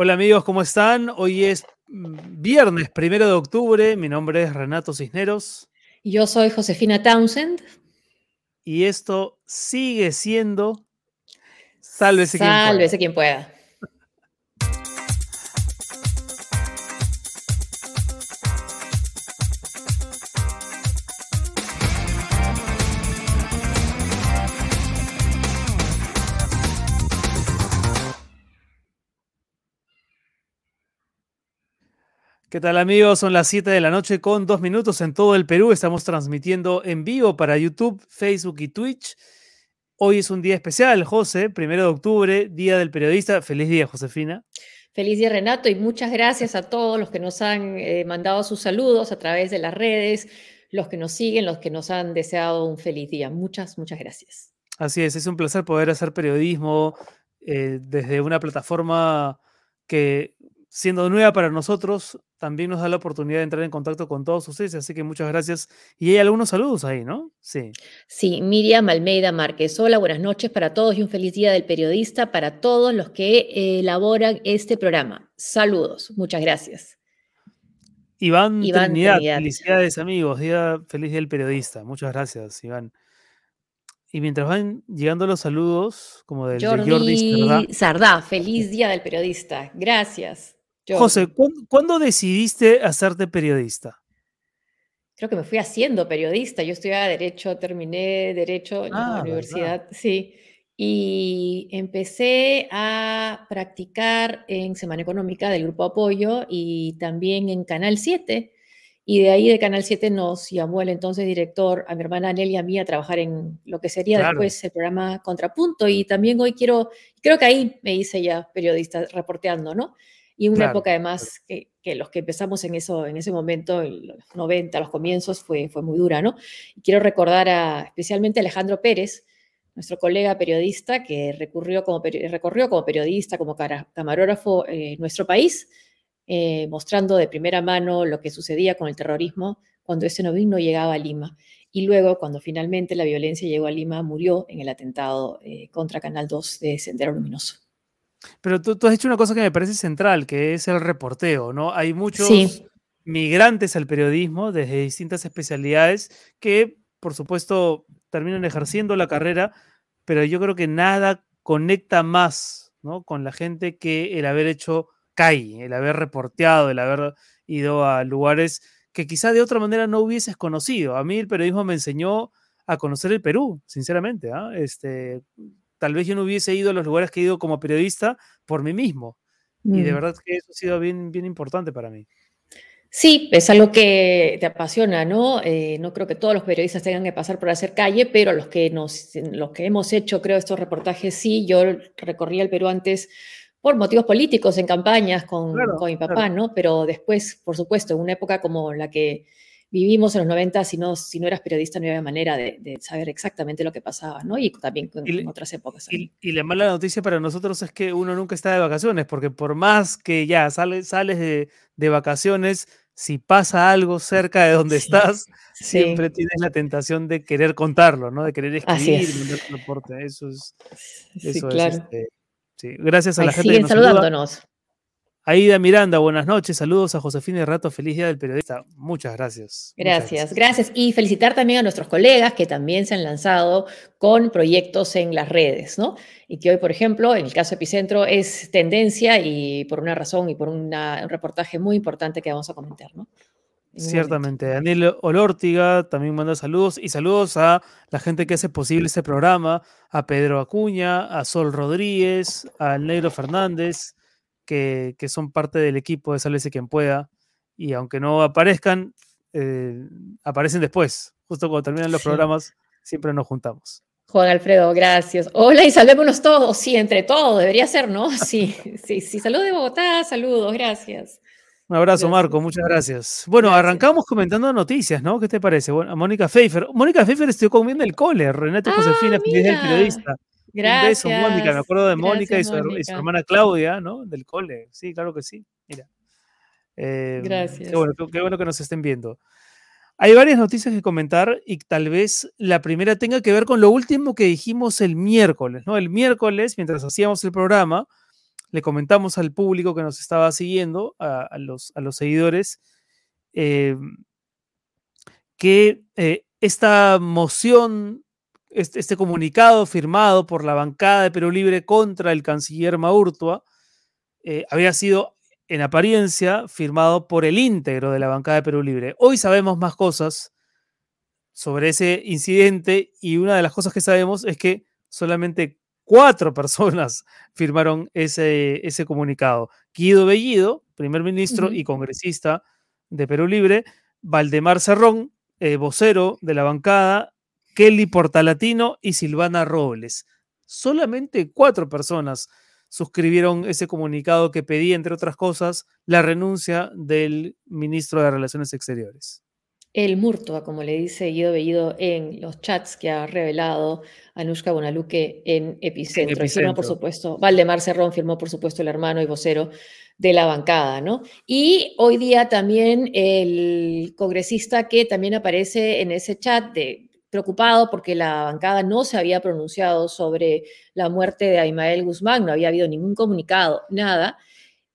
Hola amigos, ¿cómo están? Hoy es mm, viernes primero de octubre. Mi nombre es Renato Cisneros. Yo soy Josefina Townsend. Y esto sigue siendo Sálvese, Sálvese quien pueda. ¿Qué tal amigos? Son las 7 de la noche con dos minutos en todo el Perú. Estamos transmitiendo en vivo para YouTube, Facebook y Twitch. Hoy es un día especial, José, primero de octubre, Día del Periodista. Feliz día, Josefina. Feliz día, Renato, y muchas gracias a todos los que nos han eh, mandado sus saludos a través de las redes, los que nos siguen, los que nos han deseado un feliz día. Muchas, muchas gracias. Así es, es un placer poder hacer periodismo eh, desde una plataforma que siendo nueva para nosotros, también nos da la oportunidad de entrar en contacto con todos ustedes, así que muchas gracias. Y hay algunos saludos ahí, ¿no? Sí. Sí, Miriam Almeida Márquez. Hola, buenas noches para todos y un feliz día del periodista para todos los que elaboran este programa. Saludos, muchas gracias. Iván, Trinidad, felicidades amigos, día, feliz día del periodista. Muchas gracias, Iván. Y mientras van llegando los saludos, como del Jordi, Jordi Sardá, feliz día del periodista. Gracias. José, ¿cuándo, decidiste hacerte periodista? Creo que me fui haciendo periodista. Yo estudiaba Derecho, terminé Derecho en la ah, universidad, sí. Y empecé a practicar en Semana Económica del Grupo Apoyo y también en Canal 7. Y de ahí de Canal 7 nos llamó el entonces director, a mi hermana Nelly y a mí, a trabajar en lo que sería después el programa Contrapunto. Y también hoy quiero, creo que ahí me hice ya periodista reporteando, ¿no? Y una época además que, los que empezamos en, eso, en ese momento, en los 90, los comienzos, fue, fue muy dura, ¿no? Y quiero recordar a, especialmente a Alejandro Pérez, nuestro colega periodista que recurrió como, recorrió como periodista, como camarógrafo en nuestro país, eh, mostrando de primera mano lo que sucedía con el terrorismo cuando ese novín no llegaba a Lima. Y luego, cuando finalmente la violencia llegó a Lima, murió en el atentado eh, contra Canal 2 de Sendero Luminoso. Pero tú, has dicho una cosa que me parece central, que es el reporteo, ¿no? Hay muchos migrantes al periodismo desde distintas especialidades que, por supuesto, terminan ejerciendo la carrera, pero yo creo que nada conecta más ¿no? con la gente que el haber hecho CAI, el haber reporteado, el haber ido a lugares que quizá de otra manera no hubieses conocido. A mí el periodismo me enseñó a conocer el Perú, sinceramente. ¿ah? Este, tal vez yo no hubiese ido a los lugares que he ido como periodista por mí mismo. Y de mm. verdad que eso ha sido bien, bien importante para mí. Sí, es algo que te apasiona, ¿no? Eh, no creo que todos los periodistas tengan que pasar por hacer calle, pero los que, nos, los que hemos hecho, creo, estos reportajes, sí. Yo recorrí el Perú antes por motivos políticos, en campañas con, con mi papá, ¿no? Pero después, por supuesto, en una época como la que vivimos en los 90, si no, si no eras periodista no había manera de, saber exactamente lo que pasaba, ¿no? Y también en, otras épocas. Y, la mala noticia para nosotros es que uno nunca está de vacaciones, porque por más que ya sales, sales de, vacaciones, si pasa algo cerca de donde estás, siempre tienes la tentación de querer contarlo, ¿no? De querer escribir, mandar Eso es. Eso claro. Este, sí. Gracias a la gente que nos saludándonos. Aida Miranda, buenas noches. Saludos a Josefina de Rato. Feliz día del periodista. Muchas gracias. Gracias, gracias. Y felicitar también a nuestros colegas que también se han lanzado con proyectos en las redes, ¿no? Y que hoy, por ejemplo, en el caso Epicentro es tendencia y por una razón y por un reportaje muy importante que vamos a comentar, ¿no? Ciertamente. Daniel Olórtiga también manda saludos y saludos a la gente que hace posible este programa, a Pedro Acuña, a Sol Rodríguez, al Negro Fernández, que, son parte del equipo de Sálvese quien pueda. Y aunque no aparezcan, eh, aparecen después. Justo cuando terminan los programas, siempre nos juntamos. Juan Alfredo, gracias. Hola y salvémonos todos. Sí, entre todos, debería ser, ¿no? Sí, sí, sí. Saludos de Bogotá, saludos, gracias. Un abrazo, Marco, muchas gracias. Bueno, arrancamos comentando noticias, ¿no? ¿Qué te parece? Bueno, Mónica Pfeiffer. Mónica Pfeiffer estuvo comiendo el cole. Renato ah, Josefina, que es el periodista. Gracias. Un beso, Mónica. Me acuerdo de Mónica y su, hermana Claudia, ¿no? Del cole. Sí, claro que sí. Mira. Em, Gracias. Qué bueno, qué bueno que nos estén viendo. Hay varias noticias que comentar y tal vez la primera tenga que ver con lo último que dijimos el miércoles, ¿no? El miércoles, mientras hacíamos el programa, le comentamos al público que nos estaba siguiendo, a, los, a los, seguidores, eh, que eh, esta moción, este, este, comunicado firmado por la bancada de Perú Libre contra el canciller Maurtua, eh, había sido en apariencia firmado por el íntegro de la bancada de Perú Libre. Hoy sabemos más cosas sobre ese incidente y una de las cosas que sabemos es que solamente cuatro personas firmaron ese, ese comunicado. Guido Bellido, primer ministro y congresista de Perú Libre, Valdemar Cerrón, eh, vocero de la bancada, Kelly Portalatino y Silvana Robles. Solamente cuatro personas suscribieron ese comunicado que pedía, entre otras cosas, la renuncia del ministro de Relaciones Exteriores. El Murtua, como le dice Guido Bellido en los chats que ha revelado Anushka Bonaluque en Epicentro. Y por supuesto, Valdemar Cerrón firmó, por supuesto, el hermano y vocero de la bancada, ¿no? Y hoy día también el congresista que también aparece en ese chat de preocupado porque la bancada no se había pronunciado sobre la muerte de Aimael Guzmán, no había habido ningún comunicado, nada.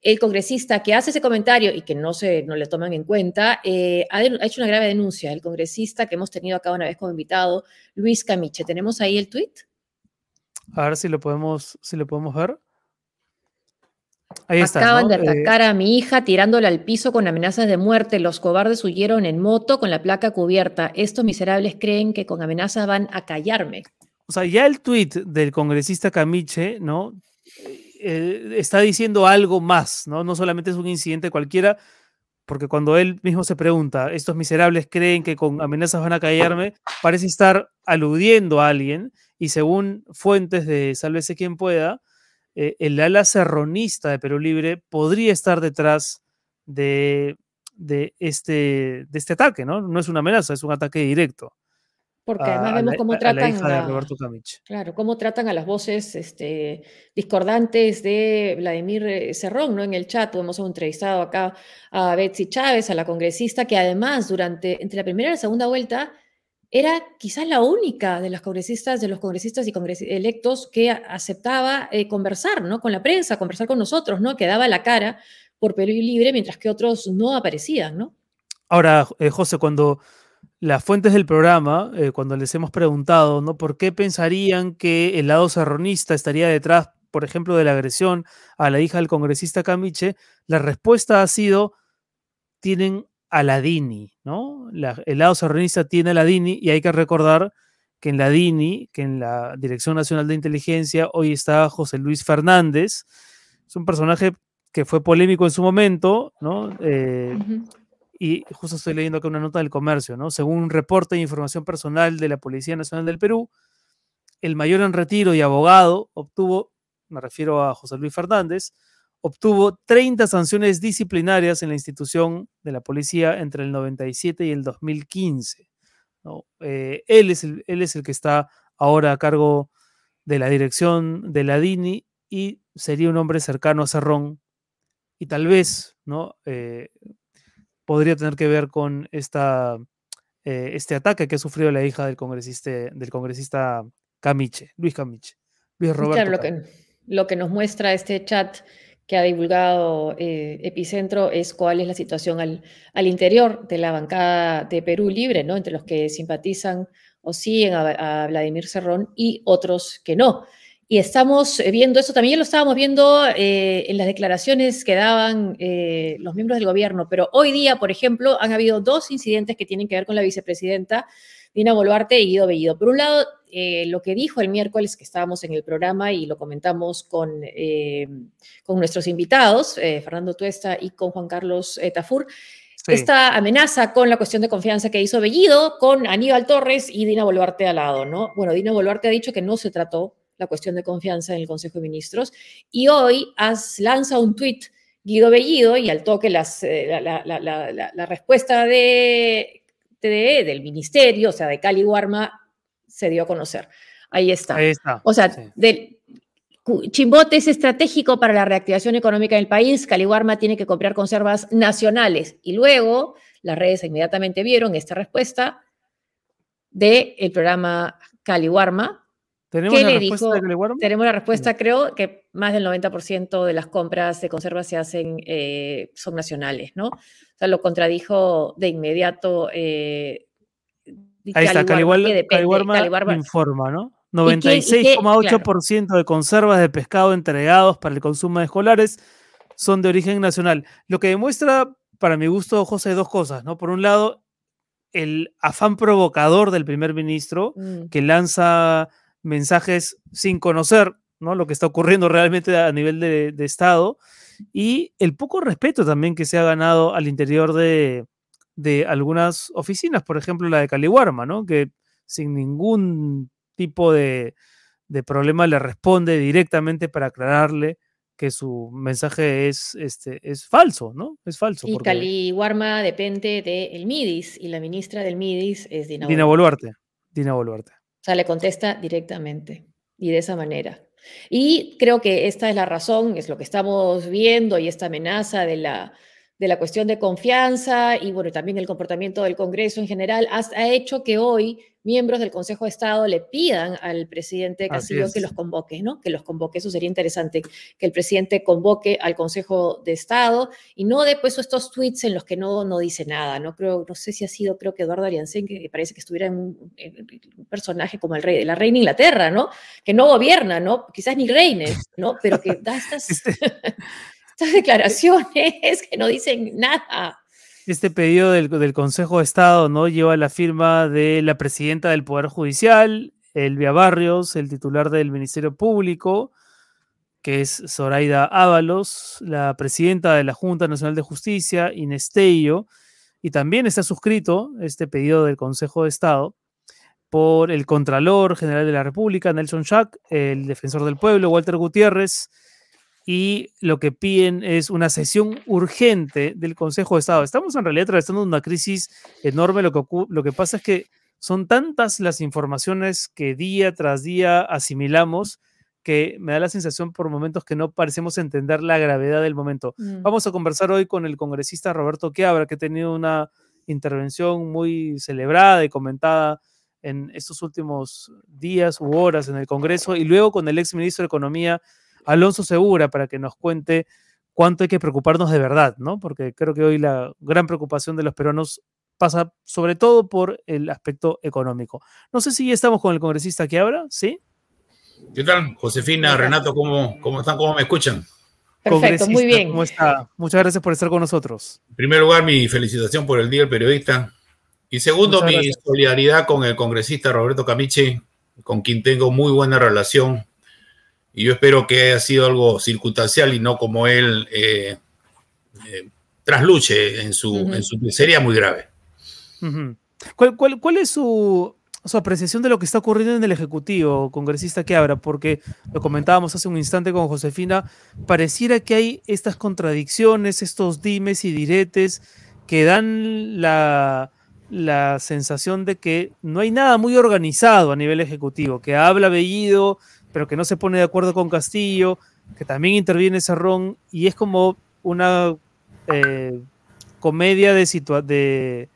El congresista que hace ese comentario y que no, se, no le toman en cuenta, eh, ha, hecho una grave denuncia. El congresista que hemos tenido acá una vez como invitado, Luis Camiche. ¿Tenemos ahí el tuit? A ver si lo podemos, si lo podemos ver. Ahí está, Acaban de atacar eh, a mi hija tirándola al piso con amenazas de muerte. Los cobardes huyeron en moto con la placa cubierta. Estos miserables creen que con amenazas van a callarme. O sea, ya el tuit del congresista Camiche, ¿no? Eh, está diciendo algo más, ¿no? No solamente es un incidente cualquiera, porque cuando él mismo se pregunta, estos miserables creen que con amenazas van a callarme, parece estar aludiendo a alguien y según fuentes de Sálvese quien pueda, eh, el ala serronista de Perú Libre podría estar detrás de, este, de este ataque, ¿no? No es una amenaza, es un ataque directo. Porque además vemos cómo tratan a, Claro, cómo tratan a las voces este, discordantes de Vladimir eh, Cerrón, ¿no? En el chat hemos entrevistado acá a Betsy Chávez, a la congresista, que además durante entre la primera y la segunda vuelta era quizás la única de las congresistas, de los congresistas y electos que aceptaba eh, conversar ¿no? con la prensa, conversar con nosotros, ¿no? que daba la cara por Perú Libre, mientras que otros no aparecían. ¿no? Ahora, eh, José, cuando las fuentes del programa, eh, cuando les hemos preguntado ¿no? por qué pensarían que el lado serronista estaría detrás, por ejemplo, de la agresión a la hija del congresista Camiche, la respuesta ha sido, tienen a la DINI, ¿no? el lado serronista tiene a la DINI y hay que recordar que en la DINI, que en la Dirección Nacional de Inteligencia, hoy está José Luis Fernández, es un personaje que fue polémico en su momento, ¿no? Eh, y justo estoy leyendo acá una nota del comercio, ¿no? Según un reporte de información personal de la Policía Nacional del Perú, el mayor en retiro y abogado obtuvo, me refiero a José Luis Fernández, obtuvo 30 sanciones disciplinarias en la institución de la policía entre el 97 y el 2015. Eh, él, es el, él es el que está ahora a cargo de la dirección de la DINI y sería un hombre cercano a Cerrón y tal vez ¿no? Eh, podría tener que ver con esta, eh, este ataque que ha sufrido la hija del congresista, del congresista Camiche, Luis Camiche. Luis Roberto. lo, que, lo que nos muestra este chat que ha divulgado eh, Epicentro es cuál es la situación al, interior de la bancada de Perú Libre, ¿no? entre los que simpatizan o siguen a, Vladimir Cerrón y otros que no. Y estamos viendo eso, también lo estábamos viendo eh, en las declaraciones que daban eh, los miembros del gobierno, pero hoy día, por ejemplo, han habido dos incidentes que tienen que ver con la vicepresidenta Dina Boluarte y Guido Bellido. Por un lado, eh, lo que dijo el miércoles que estábamos en el programa y lo comentamos con, eh, con nuestros invitados, eh, Fernando Tuesta y con Juan Carlos Tafur, esta amenaza con la cuestión de confianza que hizo Bellido con Aníbal Torres y Dina Boluarte al lado, ¿no? Bueno, Dina Boluarte ha dicho que no se trató la cuestión de confianza en el Consejo de Ministros y hoy has, lanza un tuit Guido Bellido y al toque las, la, la, respuesta de del ministerio, o sea, de Cali Guarma, se dio a conocer. Ahí está. Ahí está. O sea, del, Chimbote es estratégico para la reactivación económica del país. Caliwarma tiene que comprar conservas nacionales. Y luego las redes inmediatamente vieron esta respuesta del el programa Caliwarma ¿Tenemos la respuesta Tenemos la respuesta, creo que más del 90% de las compras de conservas se hacen, eh, son nacionales, ¿no? O sea, lo contradijo de inmediato. Eh, Ahí está, Caliwarma informa, ¿no? 96,8% de conservas de pescado entregados para el consumo de escolares son de origen nacional. Lo que demuestra, para mi gusto, José, dos cosas, ¿no? Por un lado, el afán provocador del primer ministro, mm. que lanza mensajes sin conocer ¿no? lo que está ocurriendo realmente a nivel de, Estado, y el poco respeto también que se ha ganado al interior de, algunas oficinas, por ejemplo la de Caliwarma, ¿no? que sin ningún tipo de, problema le responde directamente para aclararle que su mensaje es, este, es falso, ¿no? Es falso. Y Caliwarma depende del MIDIS y la ministra del MIDIS es Dina, Dina Boluarte. Dina Boluarte. O sea, le contesta directamente y de esa manera. Y creo que esta es la razón, es lo que estamos viendo y esta amenaza de la, de la cuestión de confianza y bueno, también el comportamiento del Congreso en general ha hecho que hoy miembros del Consejo de Estado le pidan al presidente Castillo que los convoque, ¿no? Que los convoque, eso sería interesante, que el presidente convoque al Consejo de Estado y no de pues estos tweets en los que no, no dice nada, ¿no? Creo, no sé si ha sido, creo que Eduardo Ariancén, que parece que estuviera en un, personaje como el rey, de la reina Inglaterra, ¿no? Que no gobierna, ¿no? Quizás ni reine, ¿no? Pero que da estas, este estas declaraciones que no dicen nada. Este pedido del, Consejo de Estado ¿no? lleva la firma de la presidenta del Poder Judicial, Elvia Barrios, el titular del Ministerio Público, que es Zoraida Ábalos, la presidenta de la Junta Nacional de Justicia, Inés y también está suscrito este pedido del Consejo de Estado por el Contralor General de la República, Nelson Schack, el Defensor del Pueblo, Walter Gutiérrez, y lo que piden es una sesión urgente del Consejo de Estado. Estamos en realidad atravesando una crisis enorme. Lo que, lo que pasa es que son tantas las informaciones que día tras día asimilamos que me da la sensación por momentos que no parecemos entender la gravedad del momento. Mm. Vamos a conversar hoy con el congresista Roberto Quiabra, que ha tenido una intervención muy celebrada y comentada en estos últimos días u horas en el Congreso, y luego con el ex ministro de Economía, Alonso Segura para que nos cuente cuánto hay que preocuparnos de verdad, ¿no? Porque creo que hoy la gran preocupación de los peruanos pasa sobre todo por el aspecto económico. No sé si ya estamos con el congresista que ahora, ¿sí? ¿Qué tal, Josefina, Renato? ¿Cómo, cómo están? ¿Cómo me escuchan? Perfecto, muy bien. ¿Cómo está? Muchas gracias por estar con nosotros. En primer lugar, mi felicitación por el Día del Periodista. Y segundo, mi solidaridad con el congresista Roberto Camiche, con quien tengo muy buena relación y yo espero que haya sido algo circunstancial y no como él eh, eh, trasluche en su, en su miseria muy grave. ¿Cuál, es su, apreciación de lo que está ocurriendo en el Ejecutivo, congresista que abra? Porque lo comentábamos hace un instante con Josefina, pareciera que hay estas contradicciones, estos dimes y diretes que dan la, la sensación de que no hay nada muy organizado a nivel ejecutivo, que habla Bellido, pero que no se pone de acuerdo con Castillo, que también interviene Cerrón, y es como una eh, comedia de,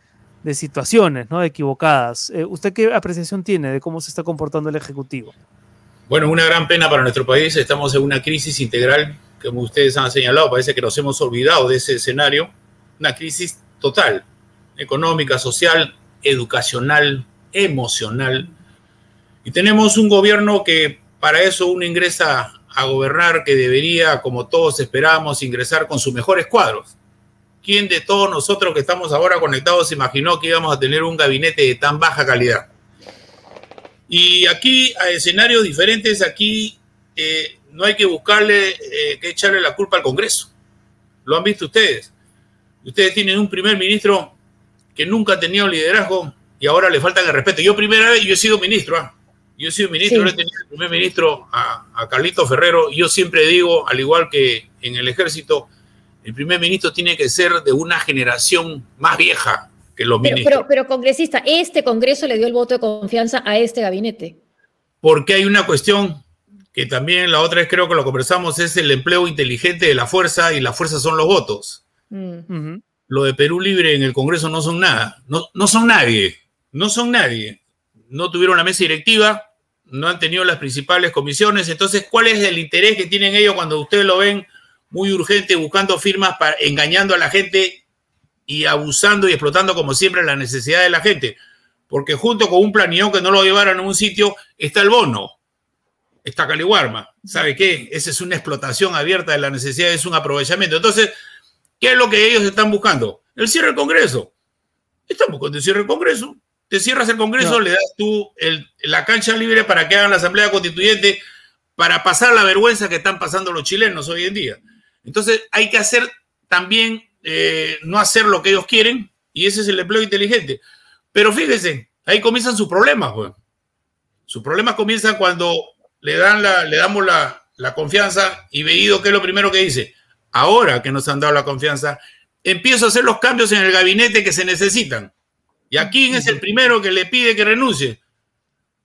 situaciones ¿no? equivocadas. Eh, ¿Usted qué apreciación tiene de cómo se está comportando el Ejecutivo? Bueno, una gran pena para nuestro país. Estamos en una crisis integral, como ustedes han señalado, parece que nos hemos olvidado de ese escenario. Una crisis total, económica, social, educacional, emocional. Y tenemos un gobierno que para eso uno ingresa a gobernar que debería, como todos esperamos, ingresar con sus mejores cuadros. ¿Quién de todos nosotros que estamos ahora conectados imaginó que íbamos a tener un gabinete de tan baja calidad? Y aquí, a escenarios diferentes, aquí eh, no hay que buscarle, eh, que echarle la culpa al Congreso. Lo han visto ustedes. Ustedes tienen un primer ministro que nunca ha tenido liderazgo y ahora le falta el respeto. Yo primera vez, yo he sido ministro, ¿ah? Yo he sido ministro, he tenido el primer ministro a, a Carlito Ferrero. Y yo siempre digo, al igual que en el ejército, el primer ministro tiene que ser de una generación más vieja que los pero, ministros. Pero, pero, congresista, este Congreso le dio el voto de confianza a este gabinete. Porque hay una cuestión que también la otra vez creo que lo conversamos, es el empleo inteligente de la fuerza y la fuerza son los votos. Mm. Lo de Perú Libre en el Congreso no son nada, no, no son nadie, no son nadie. No tuvieron la mesa directiva, no han tenido las principales comisiones. Entonces, ¿cuál es el interés que tienen ellos cuando ustedes lo ven muy urgente, buscando firmas, para, engañando a la gente y abusando y explotando como siempre la necesidad de la gente? Porque junto con un planillón que no lo llevaron a un sitio está el bono, está Caliwarma. ¿Sabe qué? Esa es una explotación abierta de la necesidad, es un aprovechamiento. Entonces, ¿qué es lo que ellos están buscando? El cierre del Congreso. Están buscando el cierre del Congreso te cierras el Congreso, le das tú la cancha libre para que hagan la Asamblea Constituyente, para pasar la vergüenza que están pasando los chilenos hoy en día. Entonces hay que hacer también, eh, no hacer lo que ellos quieren, y ese es el empleo inteligente. Pero fíjense, ahí comienzan sus problemas, pues. Sus problemas comienzan cuando le, dan la, le damos la, la confianza y veído que es lo primero que dice. Ahora que nos han dado la confianza, empiezo a hacer los cambios en el gabinete que se necesitan. ¿Y a quién es el primero que le pide que renuncie?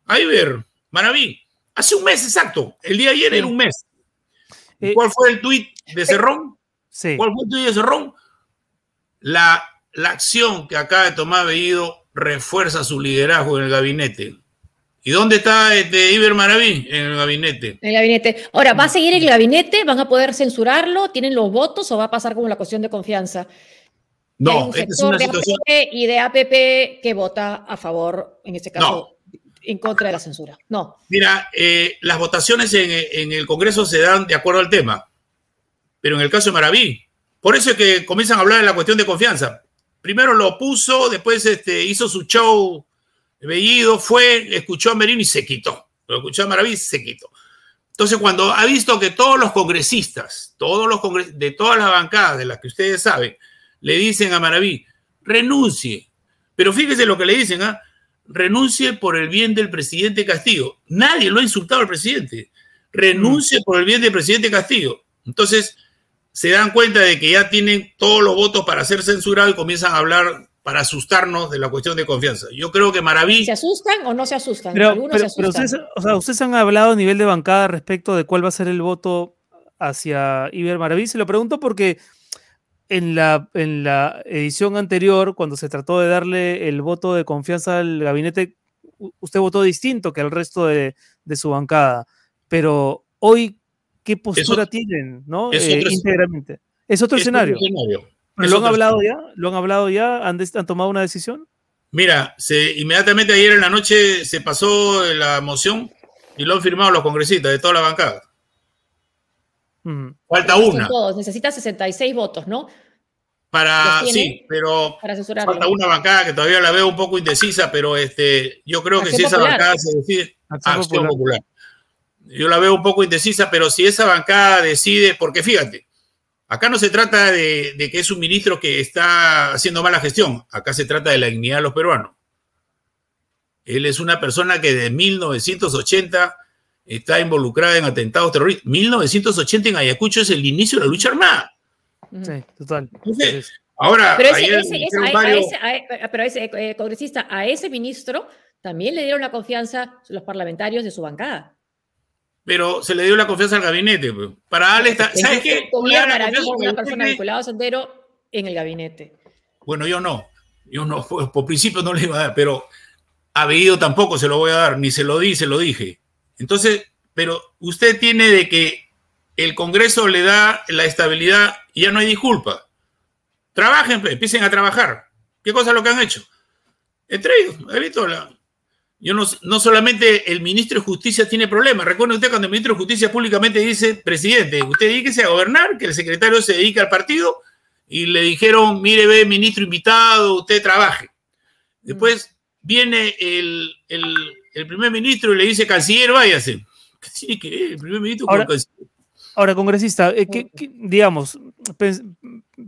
A Iber Maraví. Hace un mes exacto. El día de ayer era un mes. Eh, ¿Cuál fue el tuit de Cerrón? Sí. ¿Cuál fue el tuit de Cerrón? La, la acción que acaba de tomar Bellido refuerza su liderazgo en el gabinete. ¿Y dónde está este Iber Maraví? En el gabinete. En el gabinete. Ahora, ¿va a seguir en el gabinete? ¿Van a poder censurarlo? ¿Tienen los votos o va a pasar como la cuestión de confianza? No, esta es una de situación. y de APP que vota a favor, en este caso, en contra de la censura. No. Mira, eh, las votaciones en, el Congreso se dan de acuerdo al tema, pero en el caso de Maraví, por eso es que comienzan a hablar de la cuestión de confianza. Primero lo puso, después este, hizo su show Bellido, fue, escuchó a Merino y se quitó. Lo escuchó a Maraví y se quitó. Entonces, cuando ha visto que todos los congresistas, todos los congres de todas las bancadas de las que ustedes saben, le dicen a Maraví, renuncie. Pero fíjese lo que le dicen, ¿ah? renuncie por el bien del presidente Castillo. Nadie lo ha insultado al presidente. Renuncie por el bien del presidente Castillo. Entonces, se dan cuenta de que ya tienen todos los votos para ser censurados y comienzan a hablar para asustarnos de la cuestión de confianza. Yo creo que Maraví... ¿Se asustan o no se asustan? Pero, ustedes, o sea, ustedes han hablado a nivel de bancada respecto de cuál va a ser el voto hacia Iber Maraví. Se lo pregunto porque en la, en la edición anterior, cuando se trató de darle el voto de confianza al gabinete, usted votó distinto que al resto de, su bancada. Pero hoy, ¿qué postura tienen, no? Es eh, Es otro escenario. ¿Lo han hablado ya? ¿Lo han hablado ya? ¿Han, tomado una decisión? Mira, se, inmediatamente ayer en la noche se pasó la moción y lo han firmado los congresistas de toda la bancada. Falta una. Todos, necesita 66 votos, ¿no? Para, sí, pero falta una bancada que todavía la veo un poco indecisa, pero este, yo creo que si esa bancada se decide, Acción, popular. Yo la veo un poco indecisa, pero si esa bancada decide, porque fíjate, acá no se trata de, de que es un ministro que está haciendo mala gestión, acá se trata de la dignidad de los peruanos. Él es una persona que de 1980 está involucrada en atentados terroristas. 1980 en Ayacucho es el inicio de la lucha armada. Sí, total. ahora, pero ese, eh, congresista, a ese ministro también le dieron la confianza los parlamentarios de su bancada. Pero se le dio la confianza al gabinete. Pues. Para darle ¿Sabes qué? una persona vinculada a Sendero en el gabinete. Bueno, yo no. Yo no, por principio no le iba a dar, pero a Bellido tampoco se lo voy a dar, ni se lo di, se lo dije. Entonces, pero usted tiene de que el Congreso le da la estabilidad y ya no hay disculpa. Trabajen, pues, empiecen a trabajar. ¿Qué cosa es lo que han hecho? Entre ellos, he visto. Yo no, no solamente el ministro de Justicia tiene problemas. Recuerde usted cuando el ministro de Justicia públicamente dice, presidente, usted dedíquese a gobernar, que el secretario se dedica al partido, y le dijeron, mire, ve, ministro invitado, usted trabaje. Después viene el, primer ministro y le dice, canciller, váyase. Sí, que el primer ministro canciller. Ahora, congresista, eh, digamos,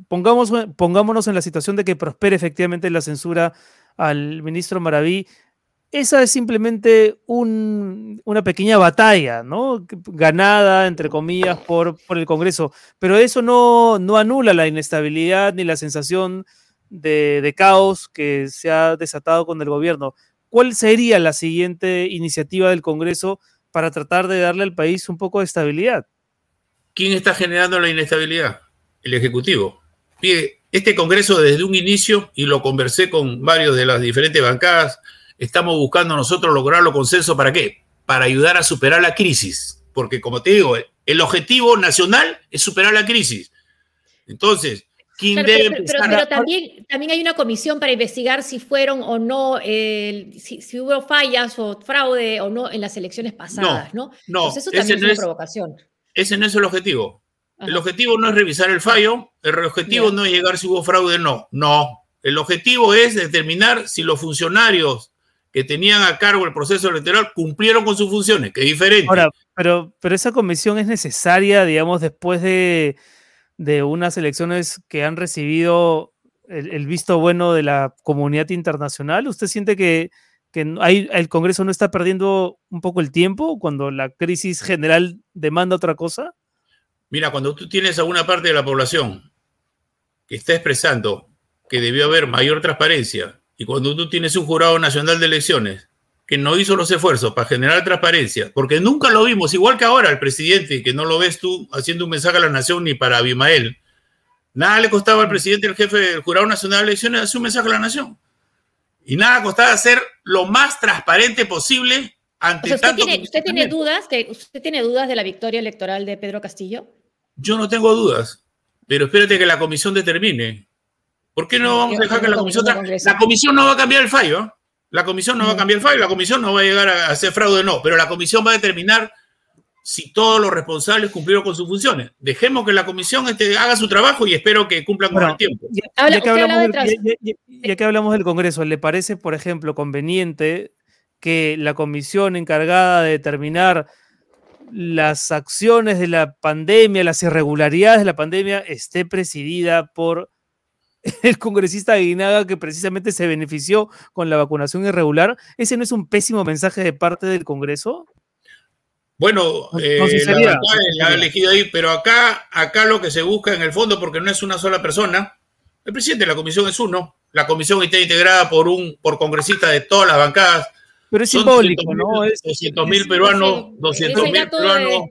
pongamos, pongámonos en la situación de que prospere efectivamente la censura al ministro Maraví. Esa es simplemente una pequeña batalla, ¿no? Ganada, entre comillas, por, por el Congreso. Pero eso no, no anula la inestabilidad ni la sensación de, de caos que se ha desatado con el gobierno. ¿Cuál sería la siguiente iniciativa del Congreso para tratar de darle al país un poco de estabilidad? ¿Quién está generando la inestabilidad? El Ejecutivo. Este Congreso desde un inicio, y lo conversé con varios de las diferentes bancadas, estamos buscando nosotros lograr los consensos para qué? para ayudar a superar la crisis, porque como te digo, el objetivo nacional es superar la crisis. Entonces, ¿quién debe pero, pero, también, también hay una comisión para investigar si fueron o no, si, hubo fallas o fraude o no en las elecciones pasadas, ¿no? No, eso también es una provocación. Ese no es el objetivo. El objetivo no es revisar el fallo, el objetivo no es llegar si hubo fraude o no. No, el objetivo es determinar si los funcionarios que tenían a cargo el proceso electoral cumplieron con sus funciones, que es diferente. Ahora, pero, pero esa comisión es necesaria, digamos, después de, unas elecciones que han recibido el, visto bueno de la comunidad internacional. ¿Usted siente que, el Congreso no está perdiendo un poco el tiempo cuando la crisis general demanda otra cosa? Mira, cuando tú tienes a una parte de la población que está expresando que debió haber mayor transparencia, y cuando tú tienes un jurado nacional de elecciones que no hizo los esfuerzos para generar transparencia, porque nunca lo vimos, igual que ahora el presidente, que no lo ves tú haciendo un mensaje a la nación ni para Abimael, nada le costaba al presidente, el jefe del jurado nacional de elecciones, hacer un mensaje a la nación. Y nada costaba hacer lo más transparente posible ante usted Tiene, ¿Usted tiene dudas que usted tiene dudas de la victoria electoral de Pedro Castillo? Yo no tengo dudas, pero espérate que la comisión determine. ¿Por qué no vamos a dejar que la comisión... La comisión no va a cambiar el fallo. La comisión no va a cambiar el fallo, la comisión no va a llegar a hacer fraude, no, pero la comisión va a determinar si todos los responsables cumplieron con sus funciones. Dejemos que la comisión este, haga su trabajo y espero que cumplan con el tiempo. Ya, que hablamos del, Congreso, ¿le parece, por ejemplo, conveniente que la comisión encargada de determinar las acciones de la pandemia, las irregularidades de la pandemia, esté presidida por el congresista Aguinaga que precisamente se benefició con la vacunación irregular, ¿ese no es un pésimo mensaje de parte del Congreso? Bueno, eh, la ha elegido ahí, pero acá, acá lo que se busca en el fondo, porque no es una sola persona, el presidente de la comisión es uno, la comisión está integrada por un por congresistas de todas las bancadas. Pero es simbólico, ¿no? 200 mil peruanos, 200 mil peruanos.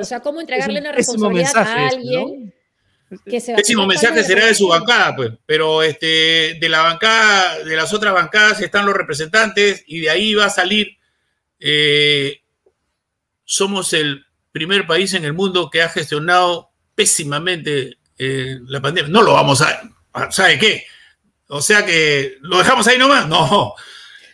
o sea, ¿cómo entregarle una responsabilidad a alguien? El Pésimo mensaje será de su bancada, pues, pero este, de la bancada, de las otras bancadas están los representantes y de ahí va a salir. Eh, somos el primer país en el mundo que ha gestionado pésimamente eh, la pandemia. No lo vamos a, ¿sabe qué? O sea que lo dejamos ahí nomás. No,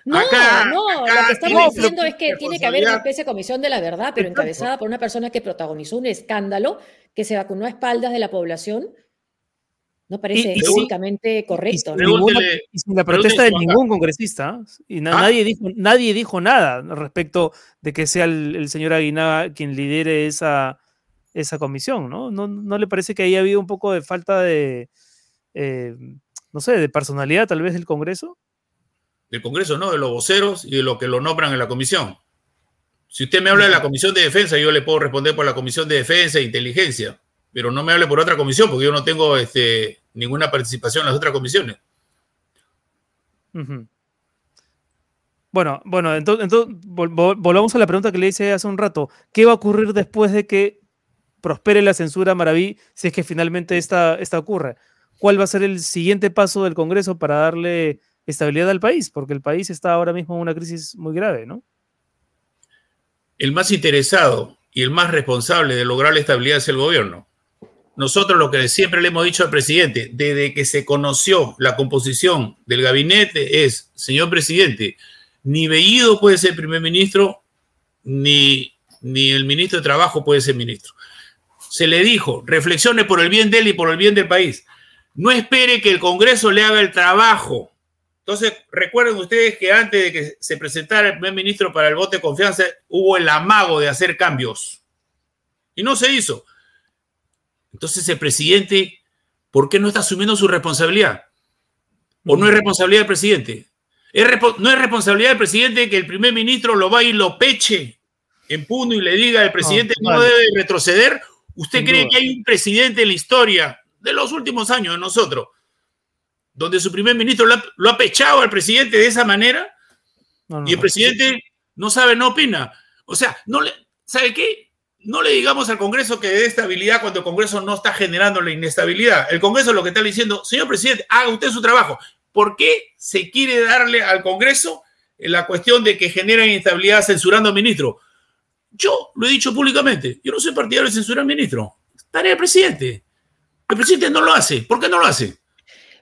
no, no, lo que estamos diciendo es que tiene que haber una especie de comisión de la verdad, pero encabezada por una persona que protagonizó un escándalo, que se vacunó a espaldas de la población. No parece éticamente correcto. Y, sin la protesta de ningún congresista. Y ah. nadie, dijo, nadie dijo nada respecto de que sea el, señor Aguinaga quien lidere esa, esa comisión, ¿no? ¿no? le parece que ahí ha habido un poco de falta de, eh, no sé, de personalidad tal vez del Congreso? del Congreso, no, de los voceros y de lo que lo nombran en la comisión. Si usted me habla de la Comisión de Defensa, yo le puedo responder por la Comisión de Defensa e Inteligencia, pero no me hable por otra comisión porque yo no tengo este, ninguna participación en las otras comisiones. Bueno, bueno, entonces, volvamos a la pregunta que le hice hace un rato. ¿Qué va a ocurrir después de que prospere la censura Maraví si es que finalmente esta, esta ocurre? ¿Cuál va a ser el siguiente paso del Congreso para darle estabilidad al país, porque el país está ahora mismo en una crisis muy grave, ¿no? El más interesado y el más responsable de lograr la estabilidad es el gobierno. Nosotros lo que siempre le hemos dicho al presidente, desde que se conoció la composición del gabinete, es, señor presidente, ni Bellido puede ser primer ministro, ni, ni el ministro de Trabajo puede ser ministro. Se le dijo, reflexione por el bien de él y por el bien del país. No espere que el Congreso le haga el trabajo entonces, recuerden ustedes que antes de que se presentara el primer ministro para el voto de confianza, hubo el amago de hacer cambios. Y no se hizo. Entonces, el presidente, ¿por qué no está asumiendo su responsabilidad? ¿O no es responsabilidad del presidente? no es responsabilidad del presidente que el primer ministro lo vaya y lo peche en puno y le diga al presidente no, no debe retroceder. ¿Usted cree que hay un presidente en la historia de los últimos años de nosotros donde su primer ministro lo ha, pechado al presidente de esa manera y el presidente no sabe, no opina. O sea, no le, ¿sabe qué? No le digamos al Congreso que dé estabilidad cuando el Congreso no está generando la inestabilidad. El Congreso lo que está diciendo, señor presidente, haga usted su trabajo. ¿Por qué se quiere darle al Congreso la cuestión de que generan inestabilidad censurando al ministro. Yo lo he dicho públicamente, yo no soy partidario de censurar al ministro. Tarea del presidente. El presidente no lo hace. ¿Por qué no lo hace?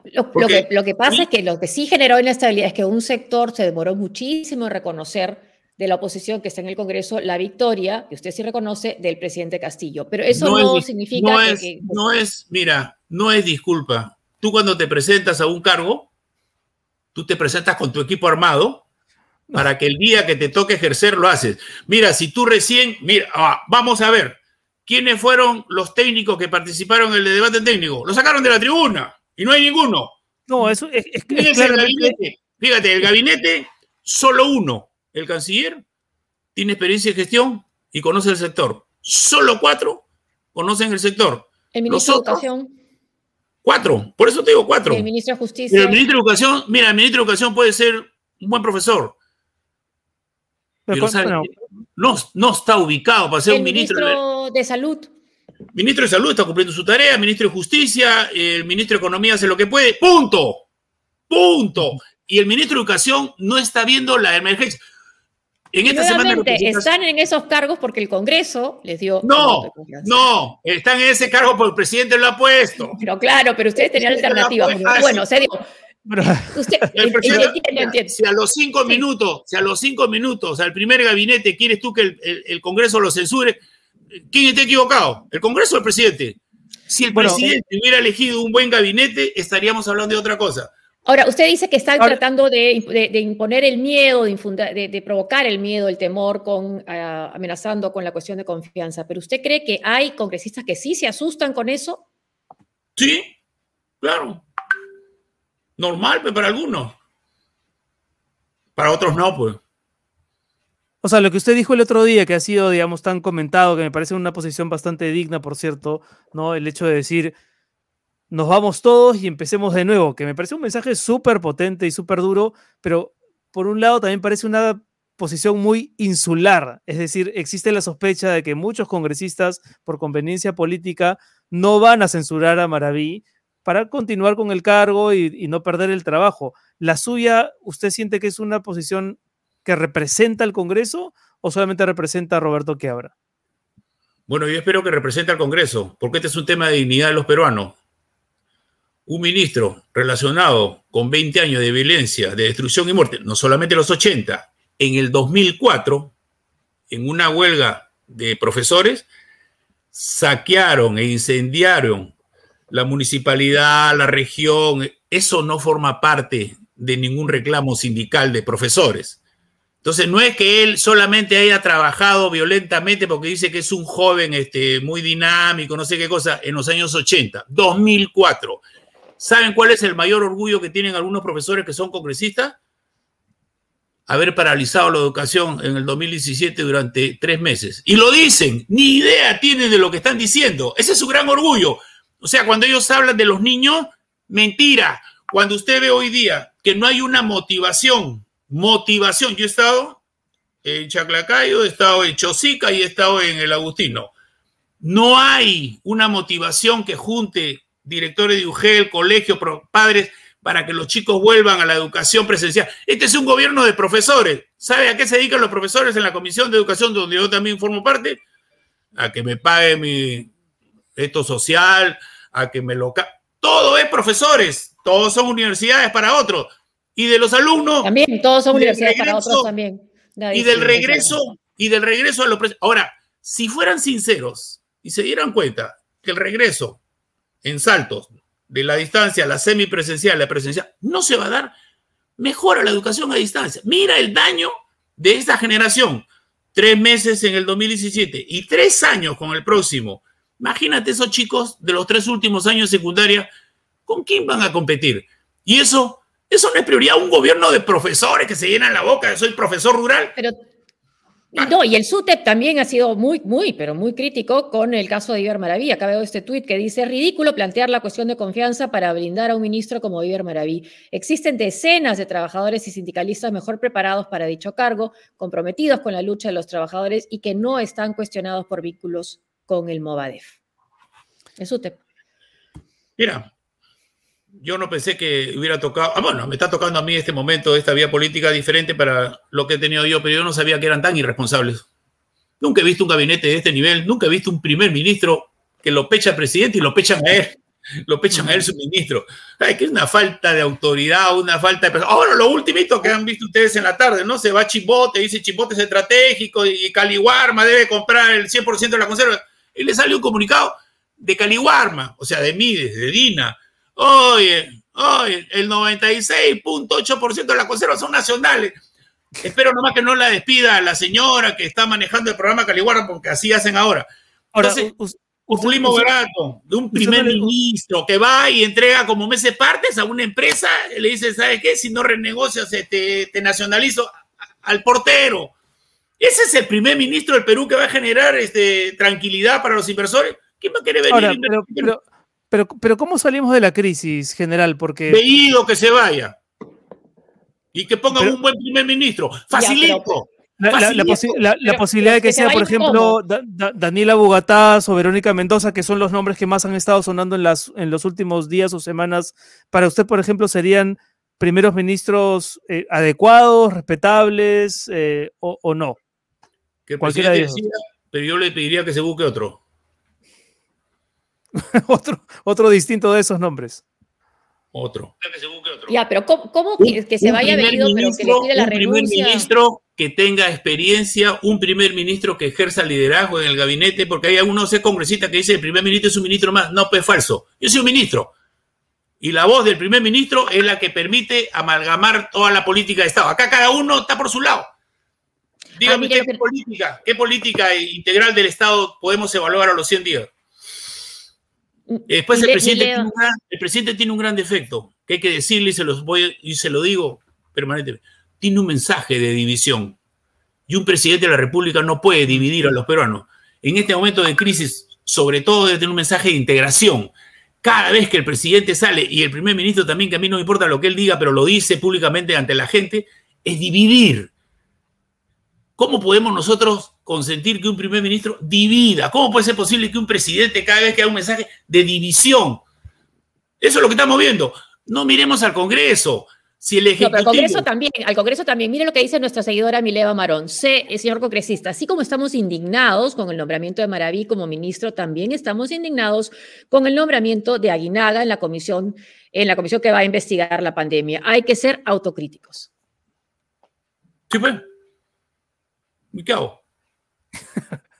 Lo, que, lo que, pasa es que lo que sí generó inestabilidad es que un sector se demoró muchísimo en reconocer de la oposición que está en el Congreso la victoria, que usted sí reconoce, del presidente Castillo. Pero eso no, significa no es, que... No es, mira, no es disculpa. Tú cuando te presentas a un cargo, tú te presentas con tu equipo armado para que el día que te toque ejercer lo haces. Mira, si tú recién, mira, ah, vamos a ver, ¿quiénes fueron los técnicos que participaron en el debate técnico? Lo sacaron de la tribuna y no hay ninguno. No, eso es, el gabinete. Fíjate, el gabinete, solo uno, el canciller, tiene experiencia en gestión y conoce el sector. Solo cuatro conocen el sector. El ministro de Educación. Cuatro, por eso te digo cuatro. El ministro de Justicia. el ministro de Educación, mira, el ministro de Educación puede ser un buen profesor, no, no, está ubicado para ser un ministro. Ministro de Salud. Ministro de Salud está cumpliendo su tarea, ministro de Justicia, el ministro de Economía hace lo que puede. Punto. Punto. Y el ministro de Educación no está viendo la emergencia. En esta semana están en esos cargos porque el Congreso les dio. No, no, están en ese cargo porque el presidente lo ha puesto. Pero claro, pero ustedes tenían alternativas. Bueno, se dio si a los cinco minutos, si a los cinco minutos al primer gabinete quieres tú que el, Congreso lo censure, ¿quién está equivocado? ¿El Congreso o el presidente? Si el presidente hubiera elegido un buen gabinete, estaríamos hablando de otra cosa. Ahora, usted dice que están tratando de, imponer el miedo, de, provocar el miedo, el temor, con, ah, amenazando con la cuestión de confianza. ¿Pero usted cree que hay congresistas que sí se asustan con eso? Sí, claro normal pues, para algunos. Para otros no, pues. O sea, lo que usted dijo el otro día, que ha sido, digamos, tan comentado, que me parece una posición bastante digna, por cierto, ¿no? El hecho de decir, nos vamos todos y empecemos de nuevo, que me parece un mensaje súper potente y súper duro, pero por un lado también parece una posición muy insular, es decir, existe la sospecha de que muchos congresistas, por conveniencia política, no van a censurar a Maraví, para continuar con el cargo y, no perder el trabajo. ¿La suya, usted siente que es una posición que representa al Congreso o solamente representa a Roberto Quiabra? Bueno, yo espero que represente al Congreso, porque este es un tema de dignidad de los peruanos. Un ministro relacionado con 20 años de violencia, de destrucción y muerte, no solamente los 80, en el 2004, en una huelga de profesores, saquearon e incendiaron la municipalidad, la región, eso no forma parte de ningún reclamo sindical de profesores. Entonces, no es que él solamente haya trabajado violentamente porque dice que es un joven este, muy dinámico, no sé qué cosa, en los años 80, 2004. ¿Saben cuál es el mayor orgullo que tienen algunos profesores que son congresistas? Haber paralizado la educación en el 2017 durante tres meses. Y lo dicen, ni idea tienen de lo que están diciendo. Ese es su gran orgullo. O sea, cuando ellos hablan de los niños, mentira. Cuando usted ve hoy día que no hay una motivación, motivación. Yo he estado en Chaclacayo, he estado en Chosica y he estado en el Agustino. No hay una motivación que junte directores de UGEL, colegio, padres, para que los chicos vuelvan a la educación presencial. Este es un gobierno de profesores. ¿Sabe a qué se dedican los profesores en la Comisión de Educación, donde yo también formo parte? A que me pague mi, esto social, a que me lo... Todo es profesores, todos son universidades para otros. Y de los alumnos... También, todos son universidades para otros también. y del regreso, y del regreso a los... Ahora, si fueran sinceros y se dieran cuenta que el regreso en saltos de la distancia, la semipresencial, la presencial, no se va a dar, mejora la educación a distancia. Mira el daño de esta generación. Tres meses en el 2017 y tres años con el próximo Imagínate esos chicos de los tres últimos años de secundaria, ¿con quién van a competir? Y eso, eso no es prioridad. Un gobierno de profesores que se llenan la boca, soy profesor rural. Pero no, y el SUTEP también ha sido muy, muy, pero muy crítico con el caso de Iber Maraví. Acá veo este tuit que dice, ridículo plantear la cuestión de confianza para brindar a un ministro como Iber Maraví. Existen decenas de trabajadores y sindicalistas mejor preparados para dicho cargo, comprometidos con la lucha de los trabajadores y que no están cuestionados por vínculos con el Movadef. Es usted. Mira, yo no pensé que hubiera tocado, ah, bueno, me está tocando a mí este momento, esta vía política diferente para lo que he tenido yo, pero yo no sabía que eran tan irresponsables. Nunca he visto un gabinete de este nivel, nunca he visto un primer ministro que lo pecha al presidente y lo pechan a él, lo pechan a él su ministro. Ay, que es una falta de autoridad, una falta de... Ahora, lo ultimito que han visto ustedes en la tarde, ¿no? Se va Chimbote, dice Chimbote es estratégico y Caliwarma debe comprar el 100% de la conserva. Y le sale un comunicado de Caliwarma, o sea, de Mides, de Dina, Oye, oye, el 96.8% de las conservas son nacionales. Espero nomás que no la despida la señora que está manejando el programa Caliguarra, porque así hacen ahora. Entonces, populismo barato de un primer ministro que va y entrega como meses partes a una empresa, y le dice, ¿sabes qué? Si no renegocias, te, te nacionalizo al portero. Ese es el primer ministro del Perú que va a generar este, tranquilidad para los inversores. ¿Quién va a querer venir? pero, pero, pero ¿cómo salimos de la crisis, general? Porque... Veído que se vaya. Y que pongan un buen primer ministro. Facilito. la, posibilidad de que, sea, por ejemplo, Daniela Bogatás o Verónica Mendoza, que son los nombres que más han estado sonando en, las, en los últimos días o semanas, para usted, por ejemplo, serían primeros ministros eh, adecuados, respetables eh, o, no. Que Cualquiera de pero yo le pediría que se busque otro. otro, otro distinto de esos nombres. Otro. Ya, pero ¿cómo, que, se vaya venido, pero que le la un primer ministro que tenga experiencia, un primer ministro que ejerza liderazgo en el gabinete, porque hay algunos congresistas que dicen el primer ministro es un ministro más. No, pues falso. Yo soy un ministro. Y la voz del primer ministro es la que permite amalgamar toda la política de Estado. Acá cada uno está por su lado. Dígame ah, qué, política, qué política integral del Estado podemos evaluar a los 100 días. Después el, presidente tiene un gran, el presidente tiene un gran defecto, que hay que decirle y se, los voy, y se lo digo permanentemente. Tiene un mensaje de división. Y un presidente de la República no puede dividir a los peruanos. En este momento de crisis, sobre todo debe tener un mensaje de integración. Cada vez que el presidente sale, y el primer ministro también, que a mí no me importa lo que él diga, pero lo dice públicamente ante la gente, es dividir. ¿Cómo podemos nosotros consentir que un primer ministro divida? ¿Cómo puede ser posible que un presidente cada vez que haga un mensaje de división? Eso es lo que estamos viendo. No miremos al Congreso. Si el Ejecutivo... al Congreso también, al Congreso también. Mire lo que dice nuestra seguidora Mileva Marón. Sé, eh, señor congresista, así como estamos indignados con el nombramiento de Maraví como ministro, también estamos indignados con el nombramiento de Aguinaga en la comisión, en la comisión que va a investigar la pandemia. Hay que ser autocríticos. Sí, pues. ¿Y qué hago?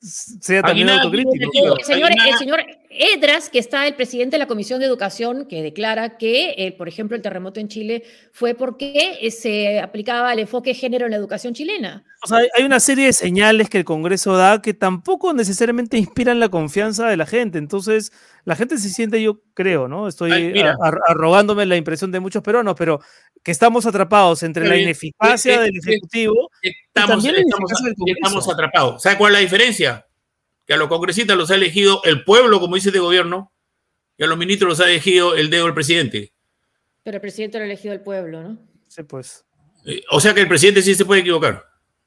sea también autocrítico. El señor, el señor, Edras, que está el presidente de la Comisión de Educación, que declara que, eh, por ejemplo, el terremoto en Chile fue porque eh, se aplicaba el enfoque género en la educación chilena. O sea, hay una serie de señales que el Congreso da que tampoco necesariamente inspiran la confianza de la gente. Entonces, la gente se siente, yo creo, ¿no? Estoy arrogándome la impresión de muchos peruanos, pero que estamos atrapados entre la ineficacia del Ejecutivo estamos, y estamos, estamos atrapados. ¿Sabe cuál es la diferencia? Que a los congresistas los ha elegido el pueblo, como dice este gobierno, y a los ministros los ha elegido el dedo del presidente. Pero el presidente lo ha elegido el pueblo, ¿no? Sí, pues. Eh, o sea que el presidente sí se puede equivocar.